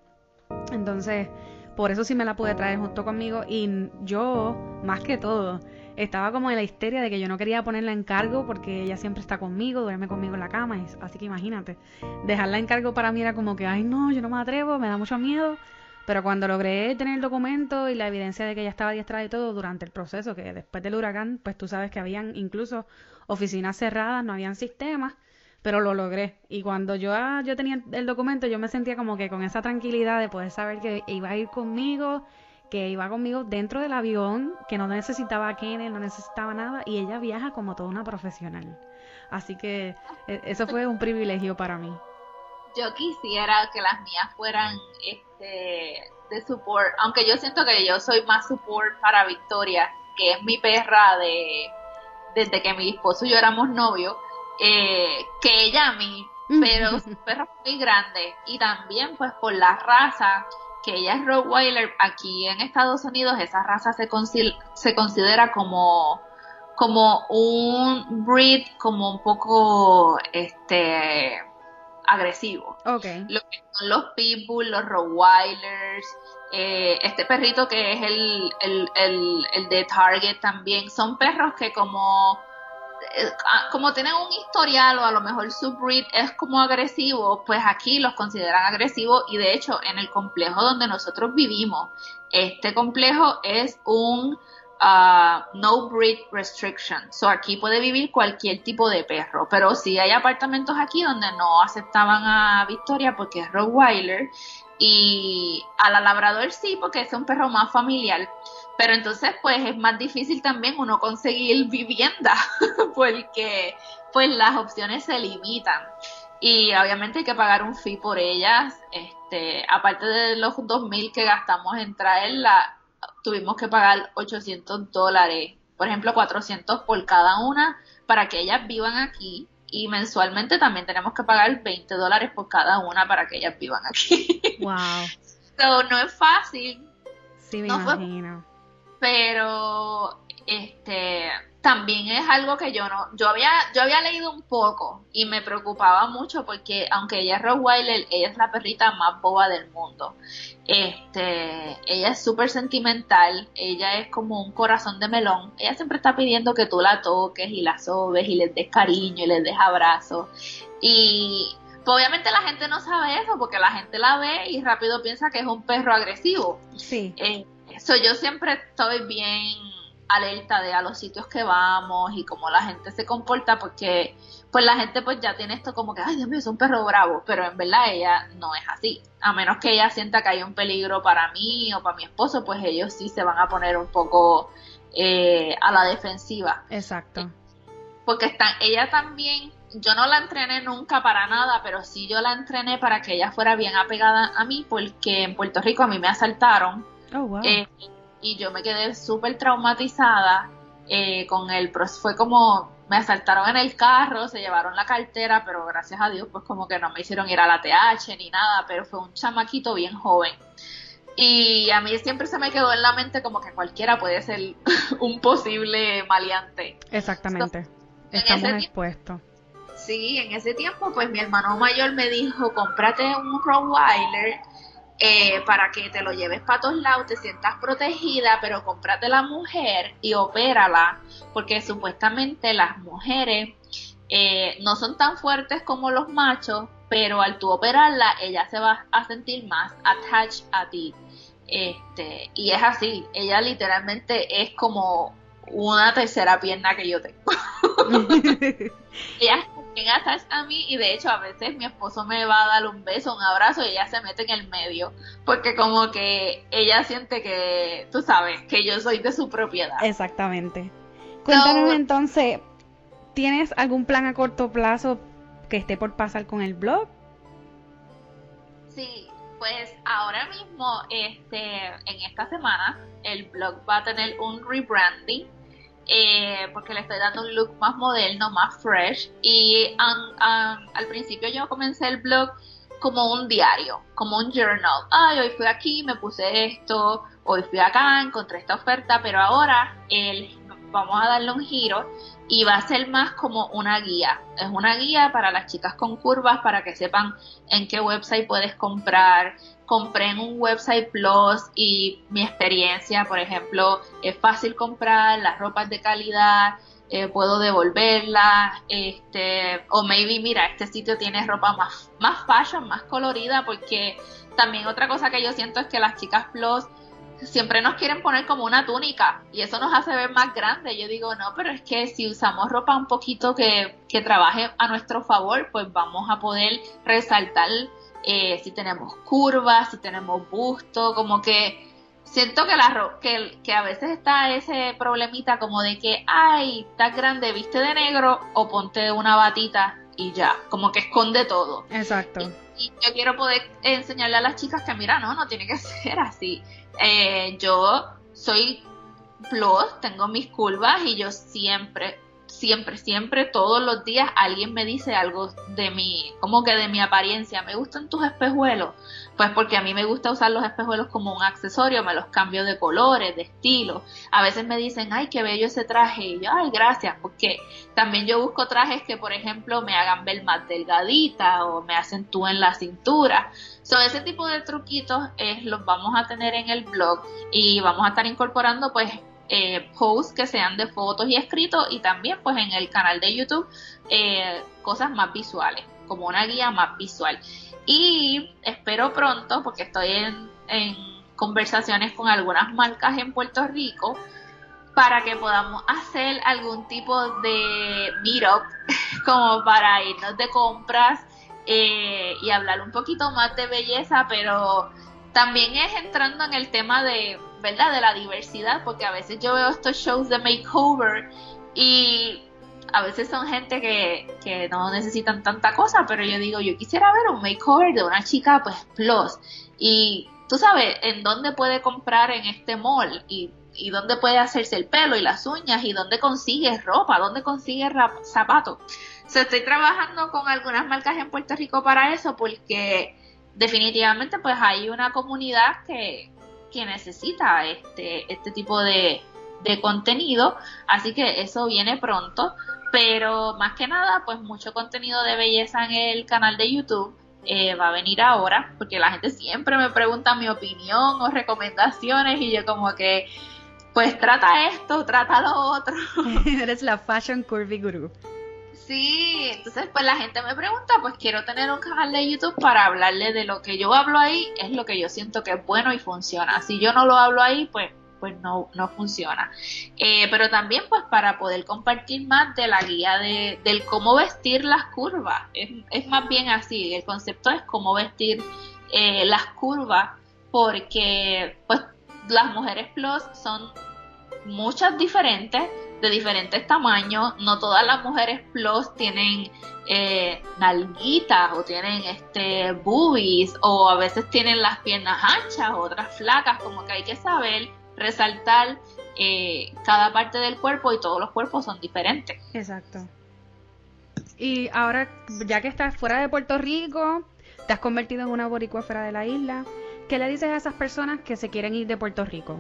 Entonces, por eso sí me la pude traer junto conmigo y yo, más que todo, estaba como en la histeria de que yo no quería ponerla en cargo porque ella siempre está conmigo, duerme conmigo en la cama, así que imagínate, dejarla en cargo para mí era como que, ay no, yo no me atrevo, me da mucho miedo, pero cuando logré tener el documento y la evidencia de que ella estaba diestrada y todo durante el proceso, que después del huracán, pues tú sabes que habían incluso oficinas cerradas, no habían sistemas, pero lo logré. Y cuando yo, ah, yo tenía el documento, yo me sentía como que con esa tranquilidad de poder saber que iba a ir conmigo que iba conmigo dentro del avión, que no necesitaba Kennel, no necesitaba nada, y ella viaja como toda una profesional. Así que e, eso fue un privilegio para mí. Yo quisiera que las mías fueran este, de support, aunque yo siento que yo soy más support para Victoria, que es mi perra de desde que mi esposo y yo éramos novios, eh, que ella a mí, pero es perro muy grande y también pues por la raza que ella es Rottweiler, aquí en Estados Unidos esa raza se, se considera como, como un breed como un poco este agresivo. Okay. Lo que son los pitbull, los Rottweilers, eh, este perrito que es el, el, el, el de Target también, son perros que como como tienen un historial o a lo mejor su breed es como agresivo, pues aquí los consideran agresivos y de hecho en el complejo donde nosotros vivimos, este complejo es un uh, no breed restriction. So aquí puede vivir cualquier tipo de perro, pero sí hay apartamentos aquí donde no aceptaban a Victoria porque es Rottweiler. Y a la labrador sí porque es un perro más familiar. Pero entonces pues es más difícil también uno conseguir vivienda porque pues las opciones se limitan. Y obviamente hay que pagar un fee por ellas, este, aparte de los 2.000 que gastamos en traerla, tuvimos que pagar 800 dólares, por ejemplo 400 por cada una para que ellas vivan aquí y mensualmente también tenemos que pagar 20 dólares por cada una para que ellas vivan aquí. Wow. so, no es fácil. Sí, me imagino. pero este también es algo que yo no, yo había, yo había leído un poco y me preocupaba mucho porque aunque ella es Rottweiler, ella es la perrita más boba del mundo. Este, ella es súper sentimental, ella es como un corazón de melón. Ella siempre está pidiendo que tú la toques y la sobes y les des cariño y les des abrazos. Y pues, obviamente la gente no sabe eso porque la gente la ve y rápido piensa que es un perro agresivo. Sí. eso eh, yo siempre estoy bien alerta de a los sitios que vamos y cómo la gente se comporta porque pues la gente pues ya tiene esto como que ay Dios mío es un perro bravo pero en verdad ella no es así a menos que ella sienta que hay un peligro para mí o para mi esposo pues ellos sí se van a poner un poco eh, a la defensiva exacto porque están ella también yo no la entrené nunca para nada, pero sí yo la entrené para que ella fuera bien apegada a mí, porque en Puerto Rico a mí me asaltaron. Oh, wow. Eh, y yo me quedé súper traumatizada eh, con él, fue como me asaltaron en el carro, se llevaron la cartera, pero gracias a Dios pues como que no me hicieron ir a la TH ni nada, pero fue un chamaquito bien joven. Y a mí siempre se me quedó en la mente como que cualquiera puede ser un posible maleante. Exactamente. Estamos expuestos. Sí, en ese tiempo pues mi hermano mayor me dijo, cómprate un Rottweiler eh, para que te lo lleves para todos lados, te sientas protegida, pero cómprate la mujer y opérala, porque supuestamente las mujeres eh, no son tan fuertes como los machos, pero al tú operarla, ella se va a sentir más attached a ti. Este, y es así, ella literalmente es como una tercera pierna que yo tengo. ella es atrás a mí y de hecho a veces mi esposo me va a dar un beso, un abrazo y ella se mete en el medio porque como que ella siente que, tú sabes, que yo soy de su propiedad. Exactamente. Cuéntanos entonces, ¿tienes algún plan a corto plazo que esté por pasar con el blog? Sí, pues ahora mismo, este, en esta semana, el blog va a tener un rebranding eh, porque le estoy dando un look más moderno, más fresh. Y al principio yo comencé el blog como un diario, como un journal. Ay, hoy fui aquí, me puse esto, hoy fui acá, encontré esta oferta, pero ahora el, vamos a darle un giro y va a ser más como una guía. Es una guía para las chicas con curvas para que sepan en qué website puedes comprar, compré en un website plus y mi experiencia, por ejemplo, es fácil comprar las ropas de calidad, eh, puedo devolverlas, este, o maybe mira, este sitio tiene ropa más, más fashion, más colorida, porque también otra cosa que yo siento es que las chicas plus siempre nos quieren poner como una túnica y eso nos hace ver más grande. Yo digo, no, pero es que si usamos ropa un poquito que, que trabaje a nuestro favor, pues vamos a poder resaltar eh, si tenemos curvas, si tenemos busto, como que siento que, la, que, que a veces está ese problemita como de que, ay, estás grande, viste de negro o ponte una batita y ya, como que esconde todo. Exacto. Y, yo quiero poder enseñarle a las chicas que, mira, no, no tiene que ser así. Eh, yo soy plus, tengo mis curvas y yo siempre siempre, siempre, todos los días alguien me dice algo de mí, como que de mi apariencia. ¿Me gustan tus espejuelos? Pues porque a mí me gusta usar los espejuelos como un accesorio, me los cambio de colores, de estilo. A veces me dicen, ay, qué bello ese traje. Y yo, ay, gracias, porque también yo busco trajes que, por ejemplo, me hagan ver más delgadita o me acentúen la cintura. So, ese tipo de truquitos es, los vamos a tener en el blog y vamos a estar incorporando pues eh, posts que sean de fotos y escritos y también pues en el canal de YouTube eh, cosas más visuales, como una guía más visual. Y espero pronto, porque estoy en, conversaciones con algunas marcas en Puerto Rico, para que podamos hacer algún tipo de meetup como para irnos de compras eh, y hablar un poquito más de belleza, pero también es entrando en el tema de ¿verdad? De la diversidad, porque a veces yo veo estos shows de makeover y a veces son gente que, que no necesitan tanta cosa, pero yo digo, yo quisiera ver un makeover de una chica pues plus y tú sabes en dónde puede comprar en este mall y, y dónde puede hacerse el pelo y las uñas y dónde consigue ropa, dónde consigue zapatos. O estoy trabajando con algunas marcas en Puerto Rico para eso porque definitivamente pues hay una comunidad que, que necesita este, este tipo de, de contenido, así que eso viene pronto, pero más que nada pues mucho contenido de belleza en el canal de YouTube. Eh, va a venir ahora, porque la gente siempre me pregunta mi opinión o recomendaciones y yo como que, pues trata esto, trata lo otro. Eres la Fashion Curvy Guru. Sí, entonces pues la gente me pregunta, pues quiero tener un canal de YouTube para hablarle de lo que yo hablo ahí, es lo que yo siento que es bueno y funciona. Si yo no lo hablo ahí, pues pues no, no funciona. Eh, pero también pues para poder compartir más de la guía de, del cómo vestir las curvas. Es, más bien así, el concepto es cómo vestir eh, las curvas porque pues las mujeres plus son muchas diferentes de diferentes tamaños. No todas las mujeres plus tienen eh, nalguitas o tienen este boobies o a veces tienen las piernas anchas, otras flacas, como que hay que saber resaltar eh, cada parte del cuerpo y todos los cuerpos son diferentes. Exacto. Y ahora, ya que estás fuera de Puerto Rico, te has convertido en una boricua fuera de la isla, ¿qué le dices a esas personas que se quieren ir de Puerto Rico?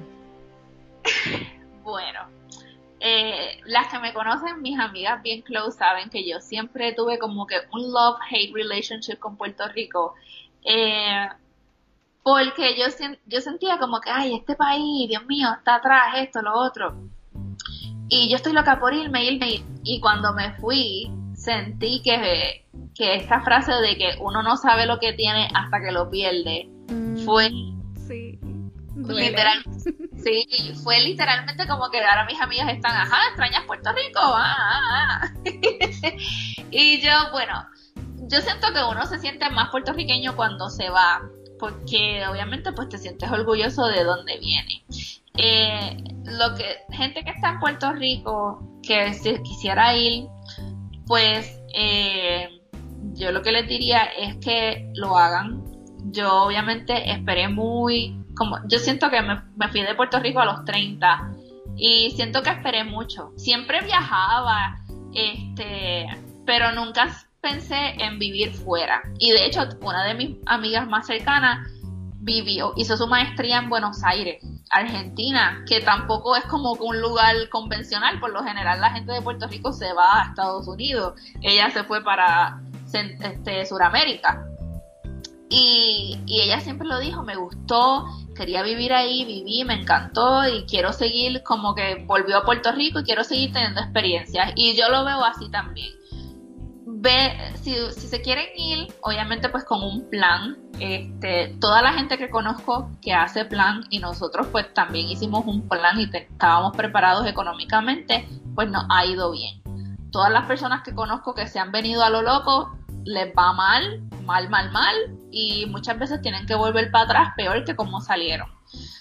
bueno, eh, las que me conocen, mis amigas bien close, saben que yo siempre tuve como que un love-hate relationship con Puerto Rico. Eh, porque yo, yo sentía como que, ay, este país, Dios mío, está atrás, esto, lo otro. Y yo estoy loca por irme, irme. Y cuando me fui, sentí que, que esta frase de que uno no sabe lo que tiene hasta que lo pierde, mm, fue sí, literal, sí, fue literalmente como que ahora mis amigas están, ajá, extrañas Puerto Rico, ah, ah, ah". y yo, bueno, yo siento que uno se siente más puertorriqueño cuando se va porque obviamente pues te sientes orgulloso de dónde viene. Eh, lo que gente que está en Puerto Rico que si quisiera ir, pues eh, yo lo que les diría es que lo hagan. Yo obviamente esperé muy, como yo siento que me, me fui de Puerto Rico a los 30 y siento que esperé mucho. Siempre viajaba, este, pero nunca pensé en vivir fuera. Y de hecho, una de mis amigas más cercanas vivió, hizo su maestría en Buenos Aires, Argentina, que tampoco es como un lugar convencional. Por lo general, la gente de Puerto Rico se va a Estados Unidos. Ella se fue para este, Sudamérica. Y, y ella siempre lo dijo, me gustó, quería vivir ahí, viví, me encantó y quiero seguir como que volvió a Puerto Rico y quiero seguir teniendo experiencias. Y yo lo veo así también ve, si, se quieren ir, obviamente pues con un plan, este, toda la gente que conozco que hace plan y nosotros pues también hicimos un plan y estábamos preparados económicamente, pues nos ha ido bien. Todas las personas que conozco que se han venido a lo loco, les va mal, mal, mal, mal, y muchas veces tienen que volver para atrás peor que como salieron.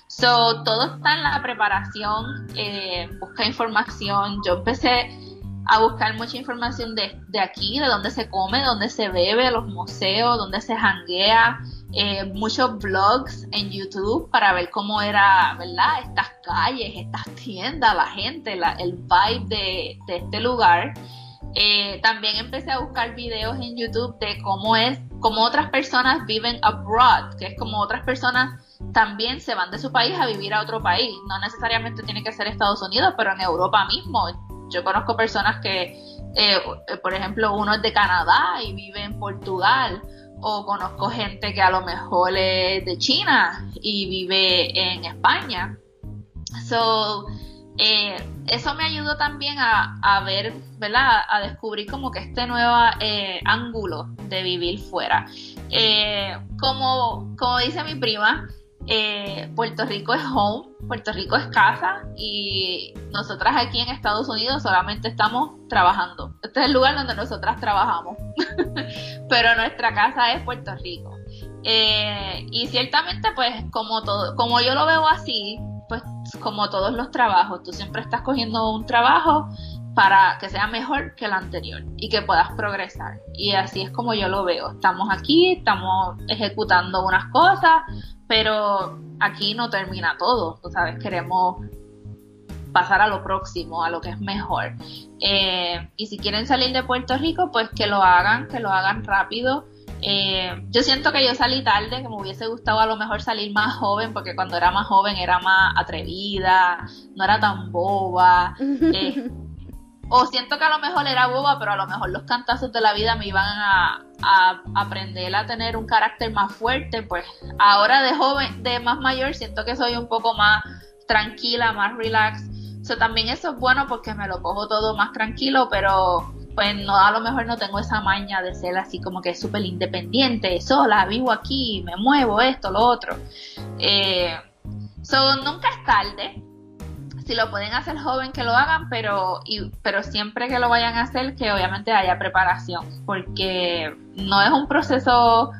So, todo está en la preparación, eh, busca información. Yo empecé a buscar mucha información de, de aquí, de dónde se come, dónde se bebe, los museos, dónde se janguea, eh, muchos blogs en YouTube para ver cómo era, ¿verdad? Estas calles, estas tiendas, la gente, el vibe de, de este lugar. Eh, también empecé a buscar videos en YouTube de cómo es, cómo otras personas viven abroad, que es como otras personas también se van de su país a vivir a otro país. No necesariamente tiene que ser Estados Unidos, pero en Europa mismo yo conozco personas que, eh, por ejemplo, uno es de Canadá y vive en Portugal, o conozco gente que a lo mejor es de China y vive en España. So, eh, eso me ayudó también a, ver, ¿verdad? A descubrir como que este nuevo eh, ángulo de vivir fuera. como, como dice mi prima, eh, Puerto Rico es home, Puerto Rico es casa y nosotras aquí en Estados Unidos solamente estamos trabajando. Este es el lugar donde nosotras trabajamos, pero nuestra casa es Puerto Rico. Eh, y ciertamente, pues como todo, como yo lo veo así, pues como todos los trabajos, tú siempre estás cogiendo un trabajo para que sea mejor que el anterior y que puedas progresar. Y así es como yo lo veo. Estamos aquí, estamos ejecutando unas cosas, pero aquí no termina todo. Tú sabes, queremos pasar a lo próximo, a lo que es mejor. Eh, y si quieren salir de Puerto Rico, pues que lo hagan, que lo hagan rápido. Eh, yo siento que yo salí tarde, que me hubiese gustado a lo mejor salir más joven, porque cuando era más joven era más atrevida, no era tan boba. Eh, o siento que a lo mejor era boba, pero a lo mejor los cantazos de la vida me iban a, a, aprender a tener un carácter más fuerte. Pues ahora de joven, de más mayor, siento que soy un poco más tranquila, más relax. So, también eso es bueno porque me lo cojo todo más tranquilo, pero pues no, a lo mejor no tengo esa maña de ser así como que súper independiente, sola, vivo aquí, me muevo, esto, lo otro. Eh, so, nunca es tarde. Si lo pueden hacer joven, que lo hagan, pero, y, pero siempre que lo vayan a hacer, que obviamente haya preparación, porque no es un proceso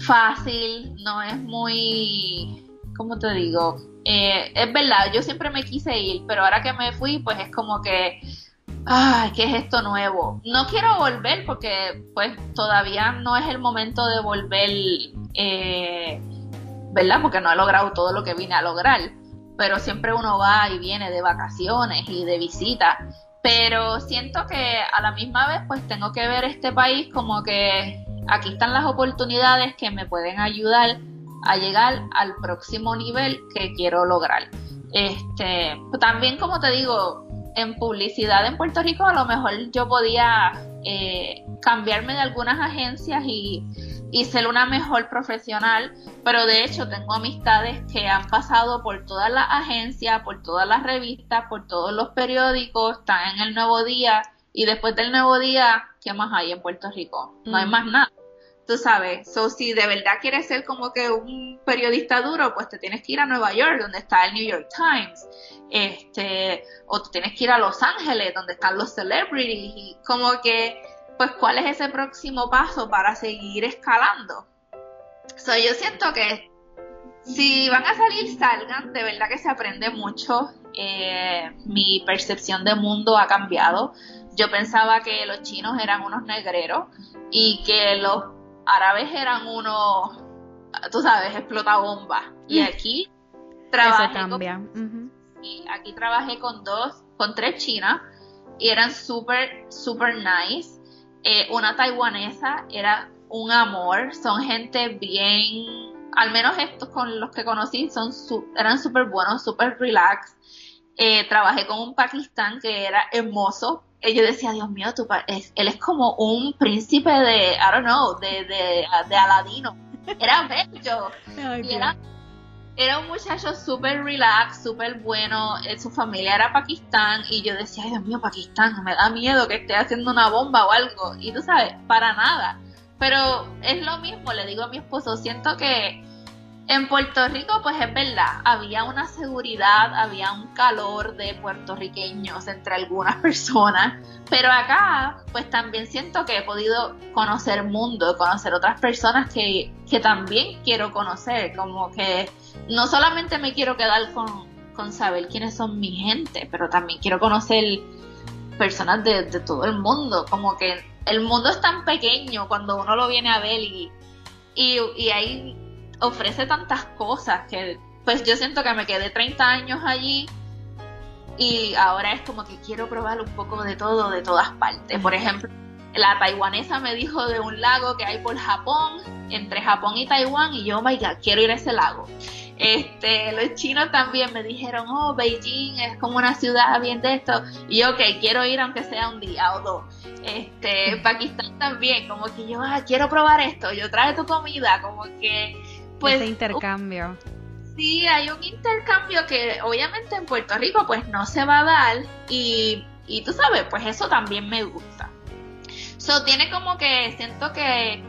fácil, no es muy, ¿cómo te digo? Eh, es verdad, yo siempre me quise ir, pero ahora que me fui, pues es como que ay, ¿qué es esto nuevo? No quiero volver porque pues todavía no es el momento de volver, eh, ¿verdad? Porque no he logrado todo lo que vine a lograr, pero siempre uno va y viene de vacaciones y de visita. Pero siento que a la misma vez pues tengo que ver este país como que aquí están las oportunidades que me pueden ayudar a llegar al próximo nivel que quiero lograr. Este, también como te digo, en publicidad en Puerto Rico a lo mejor yo podía eh, cambiarme de algunas agencias y, y, ser una mejor profesional, pero de hecho tengo amistades que han pasado por todas las agencias, por todas las revistas, por todos los periódicos, están en el Nuevo Día y después del Nuevo Día, ¿qué más hay en Puerto Rico? No hay mm. más nada. Tú sabes, so, si de verdad quieres ser como que un periodista duro, pues te tienes que ir a Nueva York, donde está el New York Times este, o tú tienes que ir a Los Ángeles, donde están los celebrities, y como que, pues, ¿cuál es ese próximo paso para seguir escalando? So, yo siento que si van a salir, salgan, de verdad que se aprende mucho. Eh, mi percepción de mundo ha cambiado. Yo pensaba que los chinos eran unos negreros y que los árabes eran unos, tú sabes, explota bomba. Y mm. aquí trabajan. cambia aquí trabajé con dos, con tres chinas y eran súper, súper nice. Eh, una taiwanesa era un amor, son gente bien, al menos estos con los que conocí son eran súper buenos, súper relax. Eh, trabajé con un pakistán que era hermoso. Y yo decía, Dios mío, él es como un príncipe de, I don't know, de, de, de Aladino. Era bello. y era era un muchacho súper relax, súper bueno, eh, su familia era Pakistán y yo decía, ay Dios mío, Pakistán, me da miedo que esté haciendo una bomba o algo. Y tú sabes, para nada. Pero es lo mismo, le digo a mi esposo, siento que en Puerto Rico, pues es verdad, había una seguridad, había un calor de puertorriqueños entre algunas personas, pero acá, pues también siento que he podido conocer mundo, conocer otras personas que, que también quiero conocer, como que no solamente me quiero quedar con, con saber quiénes son mi gente, pero también quiero conocer personas de, de todo el mundo, como que el mundo es tan pequeño cuando uno lo viene a ver y, y, y hay ofrece tantas cosas que pues yo siento que me quedé 30 años allí y ahora es como que quiero probar un poco de todo de todas partes. Por ejemplo, la taiwanesa me dijo de un lago que hay por Japón, entre Japón y Taiwán, y yo, vaya, quiero ir a ese lago. Este, los chinos también me dijeron, oh, Beijing es como una ciudad bien de esto. Y yo, ok, quiero ir aunque sea un día o dos. Este, Pakistán también, como que yo, ah, quiero probar esto, yo trae tu comida, como que pues, ese intercambio. sí, hay un intercambio que obviamente en Puerto Rico pues no se va a dar y, y tú sabes, pues eso también me gusta. So, tiene como que, siento que,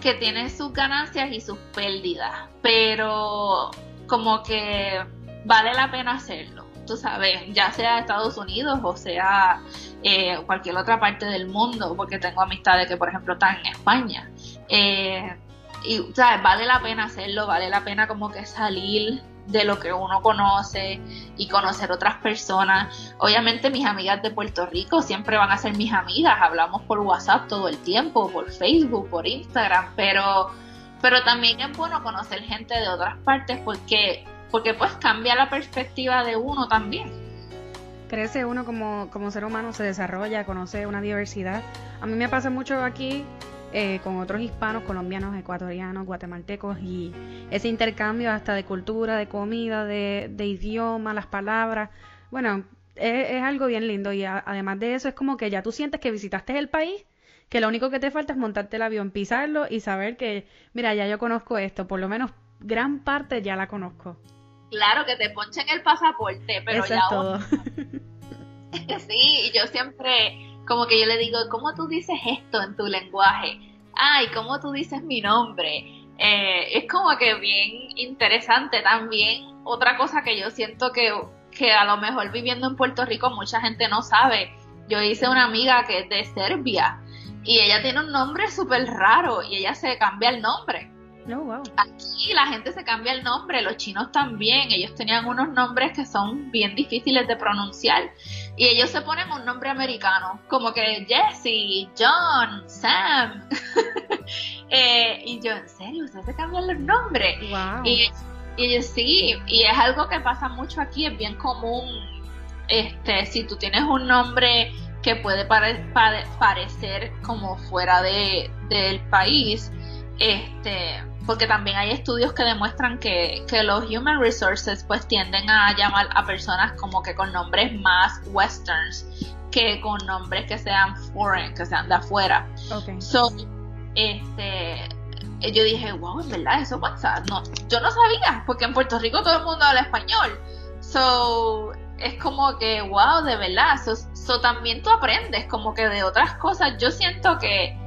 que tiene sus ganancias y sus pérdidas, pero como que vale la pena hacerlo, tú sabes, ya sea Estados Unidos o sea eh, cualquier otra parte del mundo, porque tengo amistades que por ejemplo están en España. Eh, y, ¿sabes? Vale la pena hacerlo, vale la pena como que salir de lo que uno conoce y conocer otras personas. Obviamente mis amigas de Puerto Rico siempre van a ser mis amigas, hablamos por WhatsApp todo el tiempo, por Facebook, por Instagram, pero, pero también es bueno conocer gente de otras partes porque, porque pues cambia la perspectiva de uno también. Crece uno como, como ser humano, se desarrolla, conoce una diversidad. A mí me pasa mucho aquí eh, con otros hispanos, colombianos, ecuatorianos, guatemaltecos y ese intercambio hasta de cultura, de comida, de, idioma, las palabras. Bueno, es, algo bien lindo y además de eso es como que ya tú sientes que visitaste el país, que lo único que te falta es montarte el avión, pisarlo y saber que, mira, ya yo conozco esto, por lo menos gran parte ya la conozco. Claro, que te ponchen el pasaporte, pero ya... Es todo. sí, yo siempre como que yo le digo, ¿cómo tú dices esto en tu lenguaje? Ay, ¿cómo tú dices mi nombre? Eh, es como que bien interesante también. Otra cosa que yo siento que, que a lo mejor viviendo en Puerto Rico mucha gente no sabe. Yo hice una amiga que es de Serbia y ella tiene un nombre súper raro y ella se cambia el nombre. Aquí la gente se cambia el nombre, los chinos también, ellos tenían unos nombres que son bien difíciles de pronunciar y ellos se ponen un nombre americano, como que Jesse, John, Sam. Eh, y yo, ¿en serio? ¿Ustedes se cambian los nombres? Y, y sí, y es algo que pasa mucho aquí, es bien común. Este, si tú tienes un nombre que puede parecer como fuera de, del país, este, porque también hay estudios que demuestran que, los human resources pues tienden a llamar a personas como que con nombres más westerns que con nombres que sean foreign, que sean de afuera. Okay. So, este, yo dije, wow, en verdad eso pasa. No, yo no sabía, porque en Puerto Rico todo el mundo habla español. So, es como que, wow, de verdad. So, so también tú aprendes como que de otras cosas. Yo siento que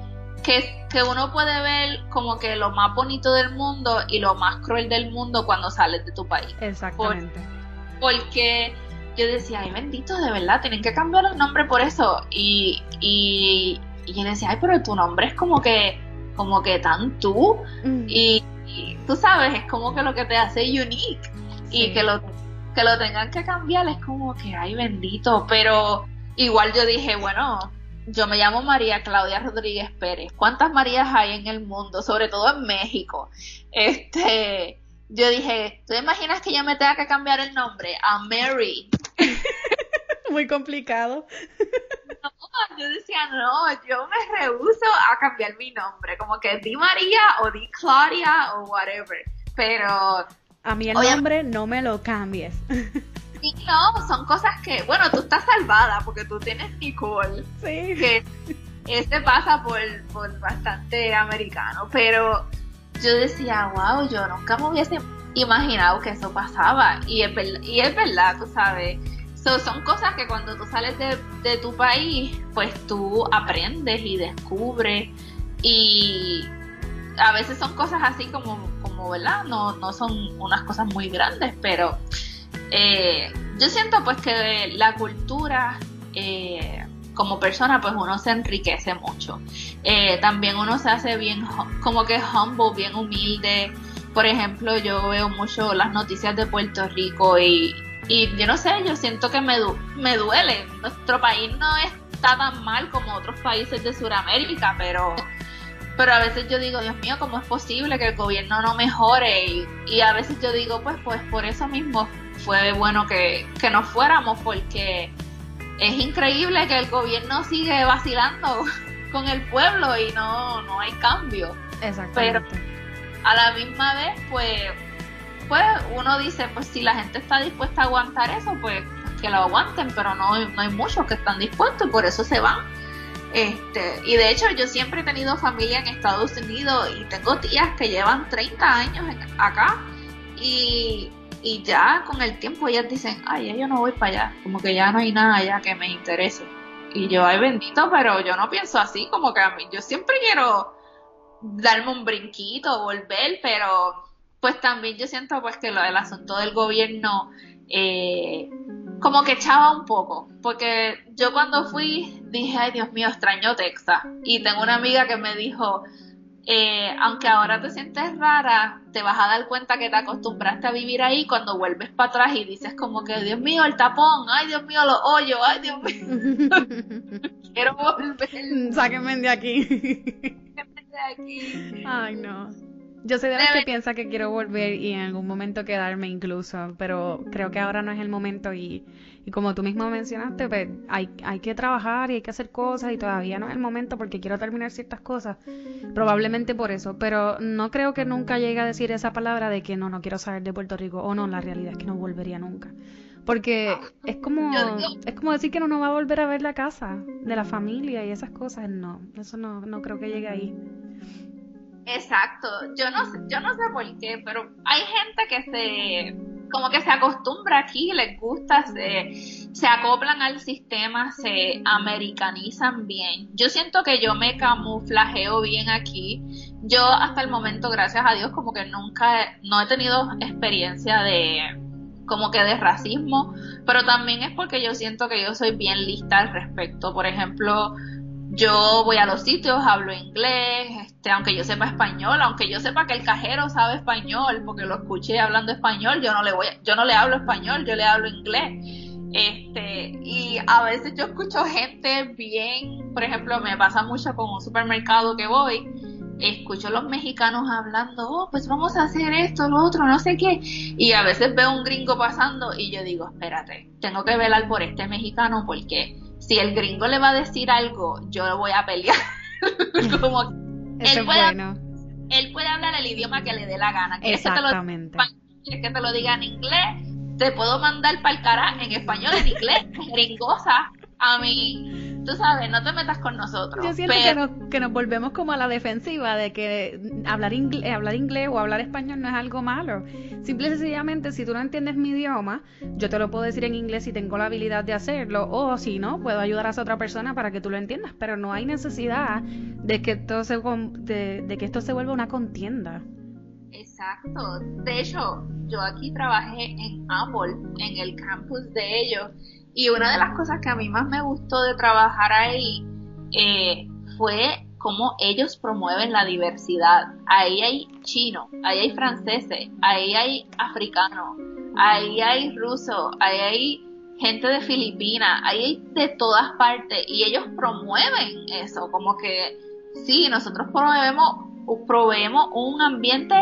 que, que uno puede ver como que lo más bonito del mundo y lo más cruel del mundo cuando sales de tu país. Exactamente. porque yo decía, ay bendito, de verdad, tienen que cambiar el nombre por eso. Y, y, yo decía, ay, pero tu nombre es como que, como que tan tú. Mm. Y, tú sabes, es como que lo que te hace unique. Y que lo, que lo tengan que cambiar es como que, ay bendito. Pero igual yo dije, bueno, yo me llamo María Claudia Rodríguez Pérez. ¿Cuántas Marías hay en el mundo? Sobre todo en México. Este, yo dije, ¿tú imaginas que yo me tenga que cambiar el nombre a Mary? Muy complicado. No, yo decía, no, yo me rehuso a cambiar mi nombre. Como que di María o di Claudia o whatever. Pero... A mí el nombre no me lo cambies. Sí, no, son cosas que, bueno, tú estás salvada porque tú tienes Nicole. Sí. Que este pasa por, bastante americano, pero yo decía, wow, yo nunca me hubiese imaginado que eso pasaba. Y es, y es verdad, tú sabes. son cosas que cuando tú sales de, tu país, pues tú aprendes y descubres. Y a veces son cosas así como, como ¿verdad? No, no son unas cosas muy grandes, pero eh, yo siento pues que la cultura eh, como persona pues uno se enriquece mucho. Eh, también uno se hace bien como que humble, bien humilde. Por ejemplo, yo veo mucho las noticias de Puerto Rico y, y yo no sé, yo siento que me, me duele. Nuestro país no está tan mal como otros países de Sudamérica, pero pero a veces yo digo, Dios mío, ¿cómo es posible que el gobierno no mejore? Y, y a veces yo digo, pues, pues por eso mismo fue bueno que, que nos fuéramos porque es increíble que el gobierno sigue vacilando con el pueblo y no, no hay cambio. Exactamente. Pero a la misma vez, pues, pues uno dice, pues si la gente está dispuesta a aguantar eso, pues que lo aguanten, pero no, no hay muchos que están dispuestos y por eso se van. Este, y de hecho yo siempre he tenido familia en Estados Unidos y tengo tías que llevan 30 años acá y y ya con el tiempo ellas dicen, ay, ya yo no voy para allá, como que ya no hay nada allá que me interese. Y yo, ay, bendito, pero yo no pienso así, como que a mí, yo siempre quiero darme un brinquito, volver, pero pues también yo siento pues que lo del asunto del gobierno eh, como que echaba un poco, porque yo cuando fui dije, ay Dios mío, extraño Texas. Y tengo una amiga que me dijo, eh, aunque ahora te sientes rara, te vas a dar cuenta que te acostumbraste a vivir ahí cuando vuelves para atrás y dices como que, Dios mío, el tapón, ay Dios mío, los hoyos, ay Dios mío, quiero volver. Sáquenme de aquí. Sáquenme de aquí. Ay, no. Yo soy de las que piensa que quiero volver y en algún momento quedarme incluso, pero creo que ahora no es el momento y, y como tú mismo mencionaste, pues hay, hay que trabajar y hay que hacer cosas y todavía no es el momento porque quiero terminar ciertas cosas, probablemente por eso, pero no creo que nunca llegue a decir esa palabra de que no, no quiero salir de Puerto Rico o no, la realidad es que no volvería nunca. Porque es como, es como decir que no nos va a volver a ver la casa de la familia y esas cosas. No, eso no, no creo que llegue ahí. Exacto, yo no sé, yo no sé por qué, pero hay gente que se como que se acostumbra aquí, les gusta, se, se acoplan al sistema, se americanizan bien. Yo siento que yo me camuflajeo bien aquí. Yo hasta el momento, gracias a Dios, como que nunca, no he tenido experiencia de como que de racismo, pero también es porque yo siento que yo soy bien lista al respecto. Por ejemplo, yo voy a los sitios, hablo inglés, este, aunque yo sepa español, aunque yo sepa que el cajero sabe español, porque lo escuché hablando español, yo no le voy, yo no le hablo español, yo le hablo inglés. Este, y a veces yo escucho gente bien, por ejemplo, me pasa mucho con un supermercado que voy, escucho a los mexicanos hablando, oh, pues vamos a hacer esto, lo otro, no sé qué, y a veces veo un gringo pasando y yo digo, espérate, tengo que velar por este mexicano porque si el gringo le va a decir algo, yo lo voy a pelear. Como él, puede, él puede hablar el idioma que le dé la gana. Exactamente. ¿Quieres que te lo diga en inglés? Te puedo mandar para el cara en español, en inglés, gringosa. A mí, tú sabes, no te metas con nosotros. Yo siento que, nos, que nos volvemos como a la defensiva de que hablar inglés, hablar inglés o hablar español no es algo malo. Simple y sencillamente, si tú no entiendes mi idioma, yo te lo puedo decir en inglés si tengo la habilidad de hacerlo, o si no, puedo ayudar a esa otra persona para que tú lo entiendas, pero no hay necesidad de que, esto se, de, de que esto se vuelva una contienda. Exacto. De hecho, yo aquí trabajé en Apple, en el campus de ellos, y una de las cosas que a mí más me gustó de trabajar ahí eh, fue cómo ellos promueven la diversidad. Ahí hay chino, ahí hay franceses, ahí hay africanos, ahí hay rusos, ahí hay gente de Filipinas, ahí hay de todas partes y ellos promueven eso, como que sí, nosotros promovemos, proveemos un ambiente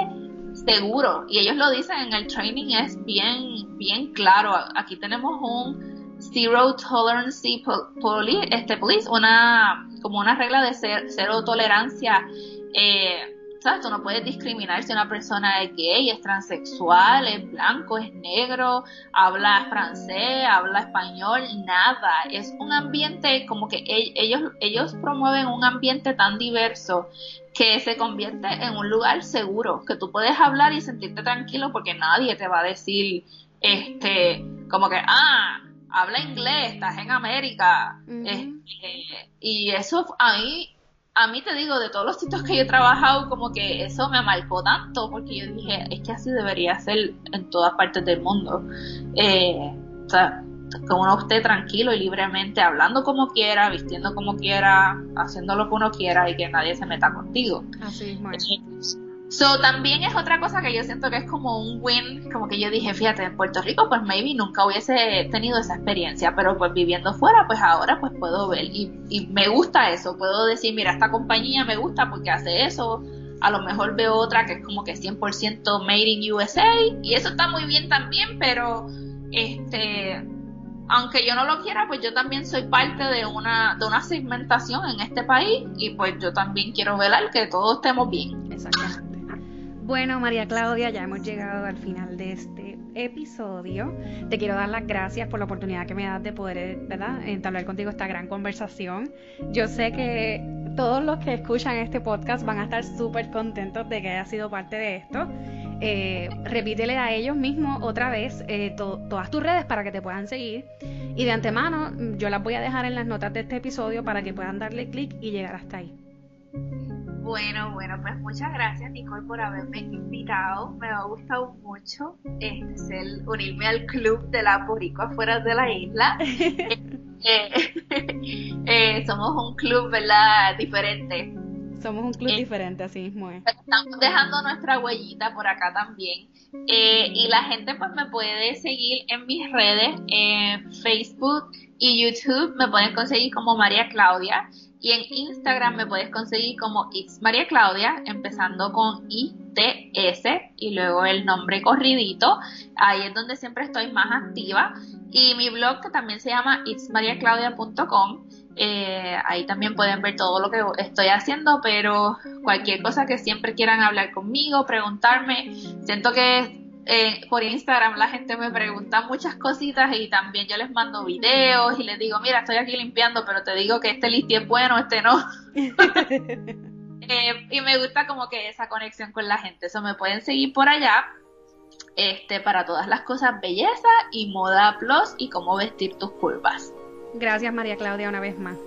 seguro y ellos lo dicen en el training es bien bien claro. Aquí tenemos un Zero Tolerance Police, este, police una, como una regla de cero tolerancia. Eh, ¿Sabes? Tú no puedes discriminar si una persona es gay, es transexual, es blanco, es negro, habla francés, habla español, nada. Es un ambiente como que e-, ellos, ellos promueven un ambiente tan diverso que se convierte en un lugar seguro, que tú puedes hablar y sentirte tranquilo porque nadie te va a decir, este, como que, ah, habla inglés, estás en América. Este, y eso a mí, a mí te digo, de todos los sitios que yo he trabajado, como que eso me marcó tanto, porque yo dije, es que así debería ser en todas partes del mundo. Eh, o sea, que uno esté tranquilo y libremente hablando como quiera, vistiendo como quiera, haciendo lo que uno quiera y que nadie se meta contigo. Así es, So, también es otra cosa que yo siento que es como un win, como que yo dije, fíjate, en Puerto Rico pues maybe nunca hubiese tenido esa experiencia, pero pues viviendo fuera pues ahora pues puedo ver y, y me gusta eso, puedo decir, mira, esta compañía me gusta porque hace eso, a lo mejor veo otra que es como que 100% made in USA y eso está muy bien también, pero este aunque yo no lo quiera, pues yo también soy parte de una, de una segmentación en este país y pues yo también quiero velar que todos estemos bien. Exactamente. Bueno, María Claudia, ya hemos llegado al final de este episodio. Te quiero dar las gracias por la oportunidad que me das de poder, ¿verdad?, entablar contigo esta gran conversación. Yo sé que todos los que escuchan este podcast van a estar súper contentos de que haya sido parte de esto. Eh, repítele a ellos mismos otra vez eh, todas tus redes para que te puedan seguir. Y de antemano, yo las voy a dejar en las notas de este episodio para que puedan darle clic y llegar hasta ahí. Bueno, bueno, pues muchas gracias Nicole por haberme invitado. Me ha gustado mucho este, el unirme al club de la Boricua fuera de la isla. Eh, eh, somos un club, ¿verdad? Diferente. Somos un club eh, diferente, así mismo es. Estamos dejando nuestra huellita por acá también. Eh, y la gente pues me puede seguir en mis redes, Facebook y YouTube, me pueden conseguir como María Claudia. Y en Instagram me puedes conseguir como It's María Claudia, empezando con ITS y luego el nombre corridito. Ahí es donde siempre estoy más activa. Y mi blog que también se llama itsmariaclaudia.com. Eh, ahí también pueden ver todo lo que estoy haciendo, pero cualquier cosa que siempre quieran hablar conmigo, preguntarme, siento que eh, por Instagram la gente me pregunta muchas cositas y también yo les mando videos y les digo, mira, estoy aquí limpiando, pero te digo que este listi es bueno, este no. Eh, y me gusta como que esa conexión con la gente. Eso me pueden seguir por allá este, para todas las cosas belleza y moda plus y cómo vestir tus curvas. Gracias María Claudia una vez más.